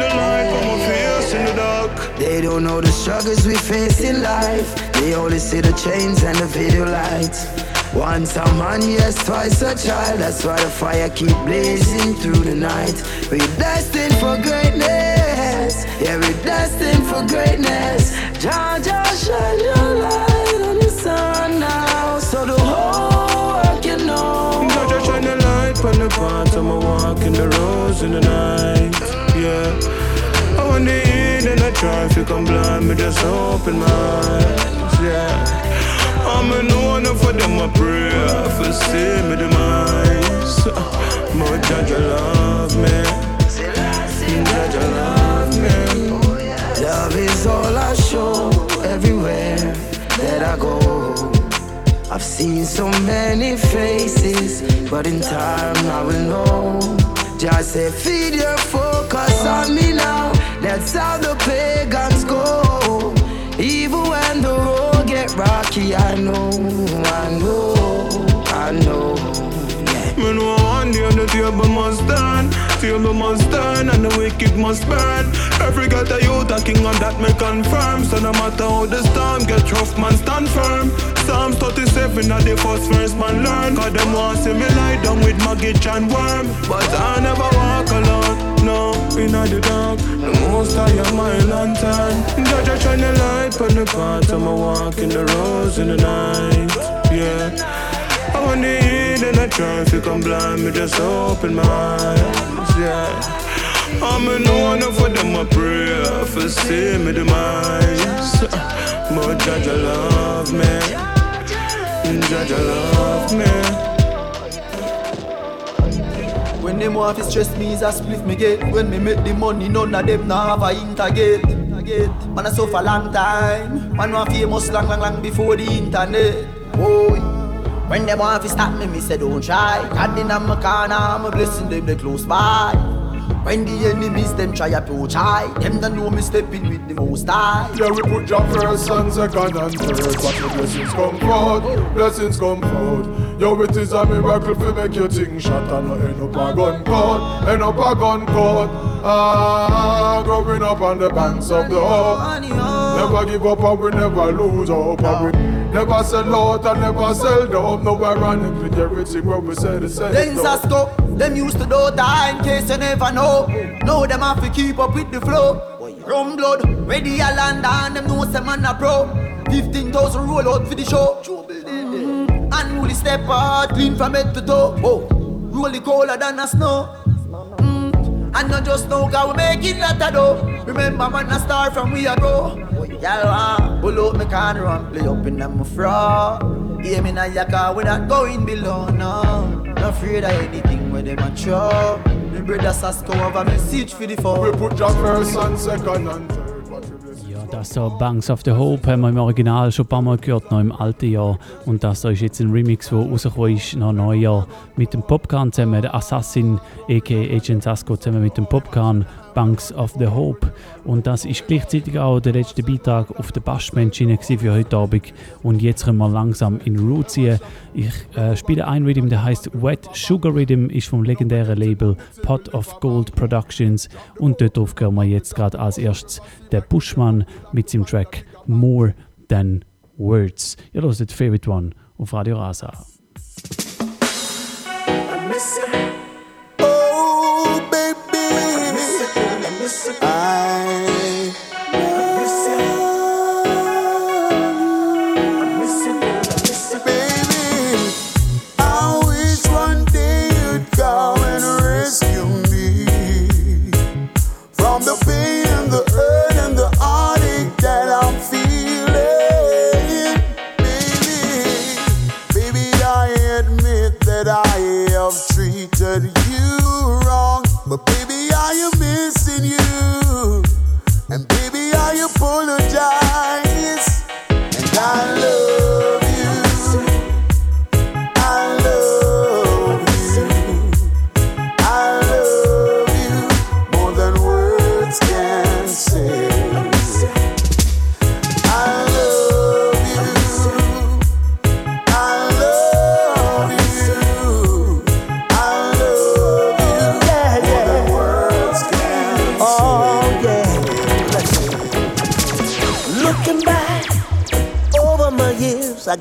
the light from my face in the dark. They don't know the struggles we face in life. They only see the chains and the video lights. Once a man, yes, twice a child. That's why the fire keep blazing through the night. We're destined for greatness. Yeah, we're destined for greatness. Jah, Jah, shine your light on the sun now, so the whole world can know. Jah, Jah, shine the light on the path. I'ma walk in the roads in the night. Try if you come blind me, just open my eyes. Yeah. I'm a no one for them, I pray for see me demise. More judge, love me. Judge, love me. Love is all I show everywhere that I go. I've seen so many faces, but in time I will know. Just say, feed your focus on me now. That's how the pagans go. Even when the road get rocky, I know, I know, I know. Me know one day the table must turn, table must turn, and the wicked must burn. Every got a youth a king, and that me confirm. So no matter how the storm get rough, man stand firm. Psalms 37 at the first verse, man learn. Cause them want see me lie down with maggot and worm, but I never walk alone. No, in the dark, the most I am my lantern. Judge, I shine the light on the path, I'ma walk in the roads in the night. Yeah. I want to eat and I try you come blind me, just open my eyes, yeah. I'm a no one for them, I pray for see me demise. But I love me. I love me. When them want to stress me is a split me get When me make the money none of them now have a intergate. Man I suffer long time. Man want famous long long long before the internet. Boy when them want to stop me, me say don't try. God in my corner, my blessing them they close by. When the enemies them try to approach high, them don't know me stepping with the most high. Yeah, we put your first and second and third, but the blessings come forth, blessings come forth. Yo, it is a miracle to make your thing shot and end up a gun court, end up a gun court. Ah, growing up on the banks of the Hope. Never give up and we never lose hope. And we never sell out and never sell dope. No, we're running with everything when we say the same. Then Sasko, them used to do that in case you never know. Know them have to keep up with the flow. Rum blood, ready a land and them know some man a pro. 15,000 roll out for the show. Unruly step out, clean from head to toe. Oh, roll the colder than a snow. Mm. And not just know, cause we make it of dough. Remember, man, a star from we a grow. Y'all want pull out me corner and play up in my fraud. Hear me now, car, we not going below, no. Not afraid of anything where them a throw. Me brother Sasko have a message for the phone. We put your first and second and third. Das so Banks of the Hope haben wir im Original schon ein paar Mal gehört, noch im alten Jahr. Und das da ist jetzt ein Remix, der rausgekommen ist, noch Neujahr, mit dem Popcorn zusammen, der Assassin, a.k.a. Agent Sasko, zusammen mit dem Popcorn Banks of the Hope. Und das ist gleichzeitig auch der letzte Beitrag auf der Bassmenschine für heute Abend. Und jetzt können wir langsam in Route ziehen. Ich äh, spiele ein Rhythm, der heißt Wet Sugar Rhythm, ist vom legendären Label Pot of Gold Productions. Und dort drauf hören wir jetzt gerade als erstes der Bushman mit seinem Track More Than Words. Ihr hört Favorite One auf Radio Rasa. I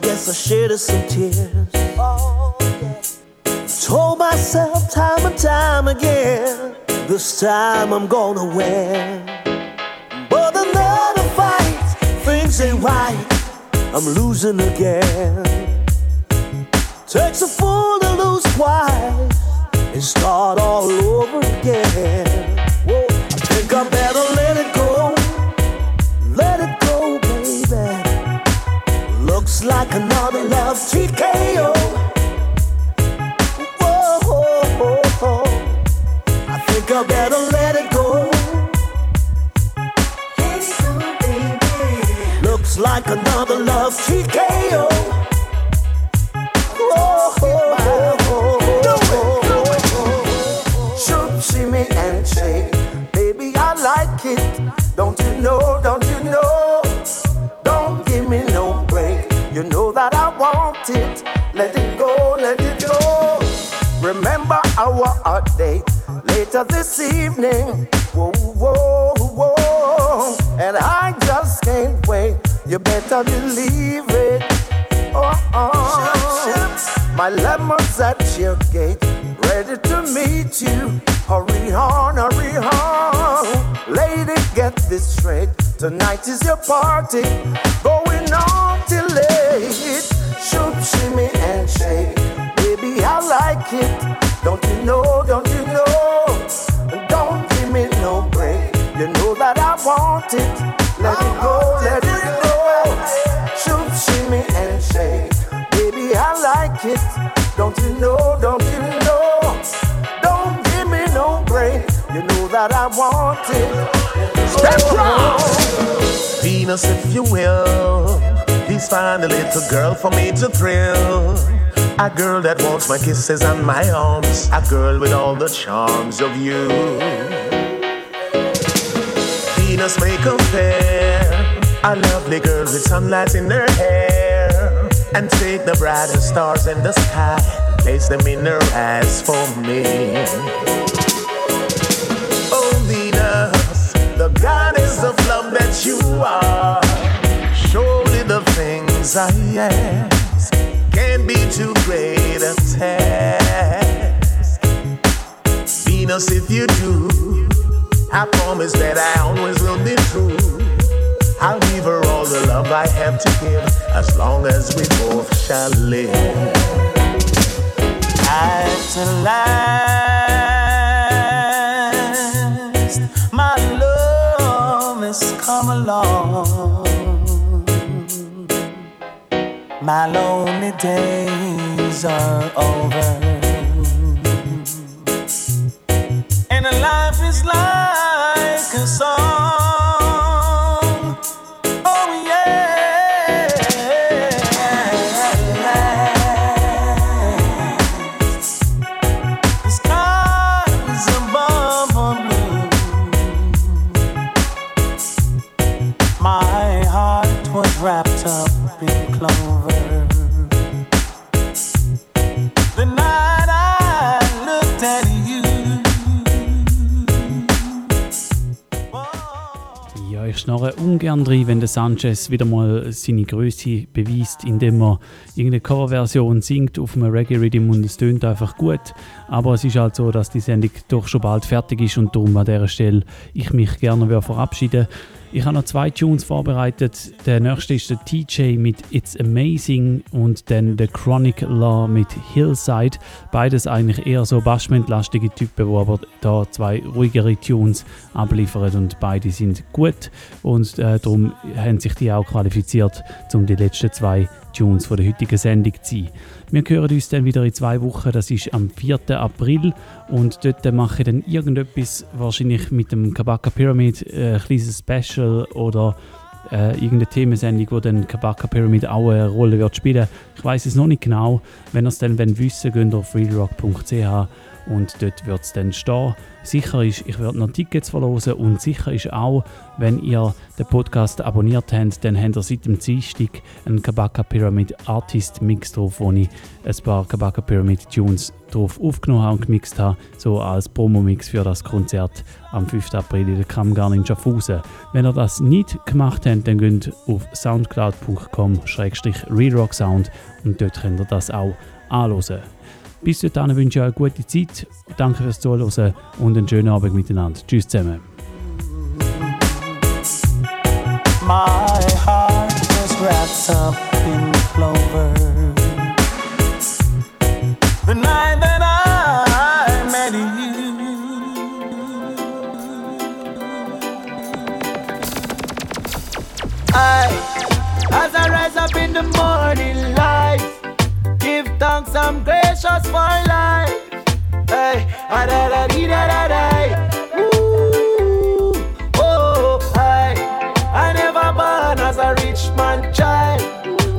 guess I shed some tears. Told myself time and time again, this time I'm gonna win. But another fight, things ain't right. I'm losing again. Takes a fool to lose twice and start all over again. Whoa, I think I better let it go. Looks like another love TKO. Whoa, whoa, whoa. I think I better let it go. Looks like another love TKO. Whoa, whoa, whoa, whoa. Should see me and shake, baby, I like it. Don't you know? Don't you know? You know that I want it. Let it go, let it go. Remember our date later this evening. Whoa, whoa, whoa. And I just can't wait. You better believe it. Oh, oh. My lemon's at your gate, ready to meet you. Hurry on, hurry on. Lady, get this straight. Tonight is your party, going on till late. Shoot, shimmy, and shake. Baby, I like it. Don't you know, don't you know? Don't give me no break. You know that I want it. Let it go, let it go. Shoot, shimmy, and shake. Baby, I like it. Don't you know, don't you know? You know that I want it. Step Venus, if you will. Please find a little girl for me to thrill. A girl that wants my kisses and my arms. A girl with all the charms of you. Venus, make her fair. A lovely girl with sunlight in her hair. And take the brightest stars in the sky. Place them in her eyes for me. Venus, the goddess love that you are. Surely the things I ask can't be too great a task. Venus, if you do, I promise that I always will be true. I'll give her all the love I have to give as long as we both shall live. At last, along. My lonely days are over. And life is like a song schnarre ungern rein, wenn der Sanchez wieder mal seine Größe beweist, indem er irgendeine Coverversion singt auf einem Reggae-Rhythm und es tönt einfach gut. Aber es ist halt so, dass die Sendung doch schon bald fertig ist und darum an dieser Stelle ich mich gerne verabschieden würde. Ich habe noch zwei Tunes vorbereitet. Der nächste ist der TJ mit It's Amazing und dann der Chronic Law mit Hillside. Beides eigentlich eher so Bashment-lastige Typen, wo aber da zwei ruhigere Tunes abliefern und beide sind gut und äh, darum haben sich die auch qualifiziert, um die letzten zwei Tunes von der heutigen Sendung zu sein. Wir hören uns dann wieder in zwei Wochen, das ist am 4. April und dort mache ich dann irgendetwas, wahrscheinlich mit dem Kabaka Pyramid, äh, ein kleines Special oder äh, irgendeine Themensendung, wo dann Kabaka Pyramid auch eine Rolle wird spielen. Ich weiß es noch nicht genau. Wenn ihr es dann wissen wollt, geht auf realrock.ch und dort wird es dann stehen. Sicher ist, ich werde noch Tickets verlosen und sicher ist auch, wenn ihr den Podcast abonniert habt, dann habt ihr seit dem Dienstag einen Kabaka Pyramid Artist Mix drauf, wo ich ein paar Kabaka Pyramid Tunes drauf aufgenommen und gemixt habe, so als Promo-Mix für das Konzert am 5. April in der Kammgarn in Schaffhausen. Wenn ihr das nicht gemacht habt, dann geht auf soundcloud.com-realrocksound und dort könnt ihr das auch anhören. Bis dahin wünsche ich euch eine gute Zeit. Danke fürs Zuhören und einen schönen Abend miteinander. Tschüss zusammen. My heart was wrapped up in clover. The night that I met you. I, as I rise up in the morning thanks, I'm gracious for life. Hey, ah, da da da da da. Ooh, oh, I, I never born as a rich man child.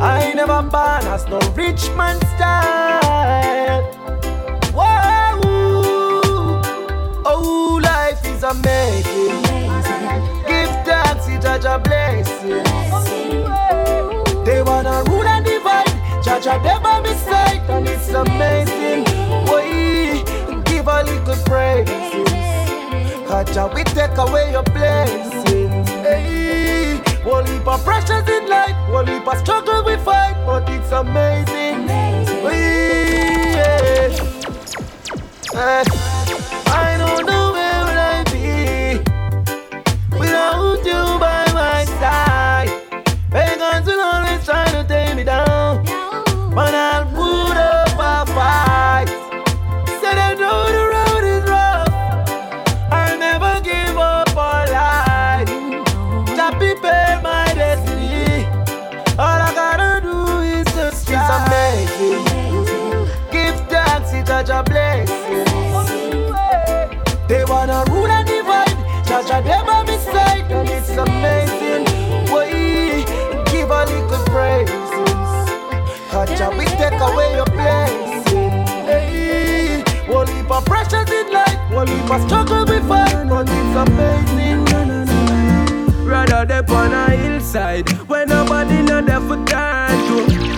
I never born as no rich man style. Whoa, oh, life is amazing. Give thanks, it's a blessing. Praises. Jah will take away your blessings. Hey, one heap of pressures in life, one heap of struggle we fight, but it's amazing. Hey, yeah. Hey, take away your blessing. Hey, one heap of pressures in life, one heap of struggle we fight, but it's amazing. Rather they on a hillside where nobody know there for turn to.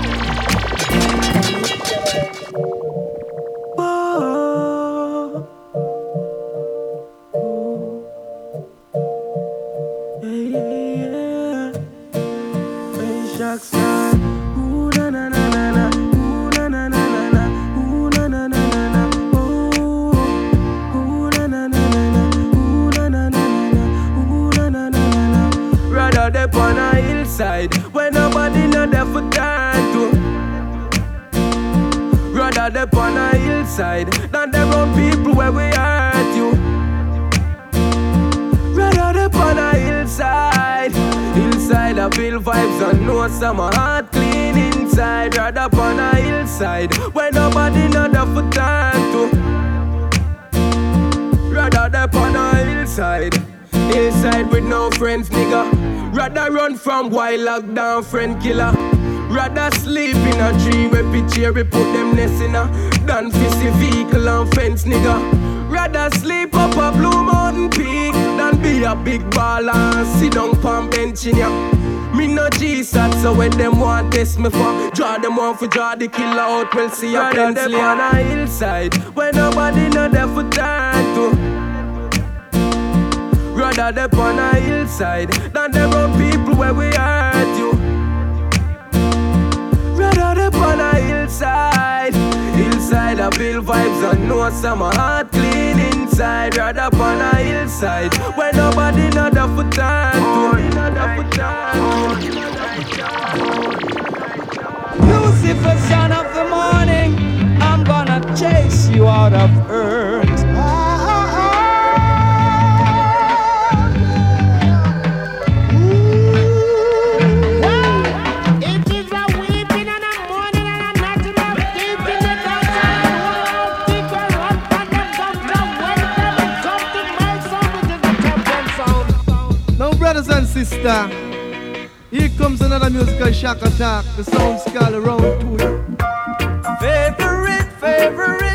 Hillside than them round people where we hurt you. Rather they on a hillside, hillside I feel vibes and know some heart clean inside. Rather on a hillside where nobody know there for turn to. Rather they on a hillside, hillside with no friends, nigga. Rather run from wild lockdown friend killer. Rather sleep in a tree where picture we put them nest in a than fizzy vehicle and fence, nigga. Rather sleep up a blue mountain peak than be a big baller and sit down palm bench in ya. Me no Jesus, so when them want test me for Draw them one for draw the killer out, we'll see a them on a hillside Where nobody know there for time to Rather the on a hillside than the road people where we hurt you. Rather the on a hillside, hillside a build vibes and know some heart clean inside. Rather on a hillside where nobody not a for time. Lucifer, son of the morning, I'm gonna chase you out of earth. sister. Here comes another musical shock attack. The sound's called around to it. Favorite, favorite.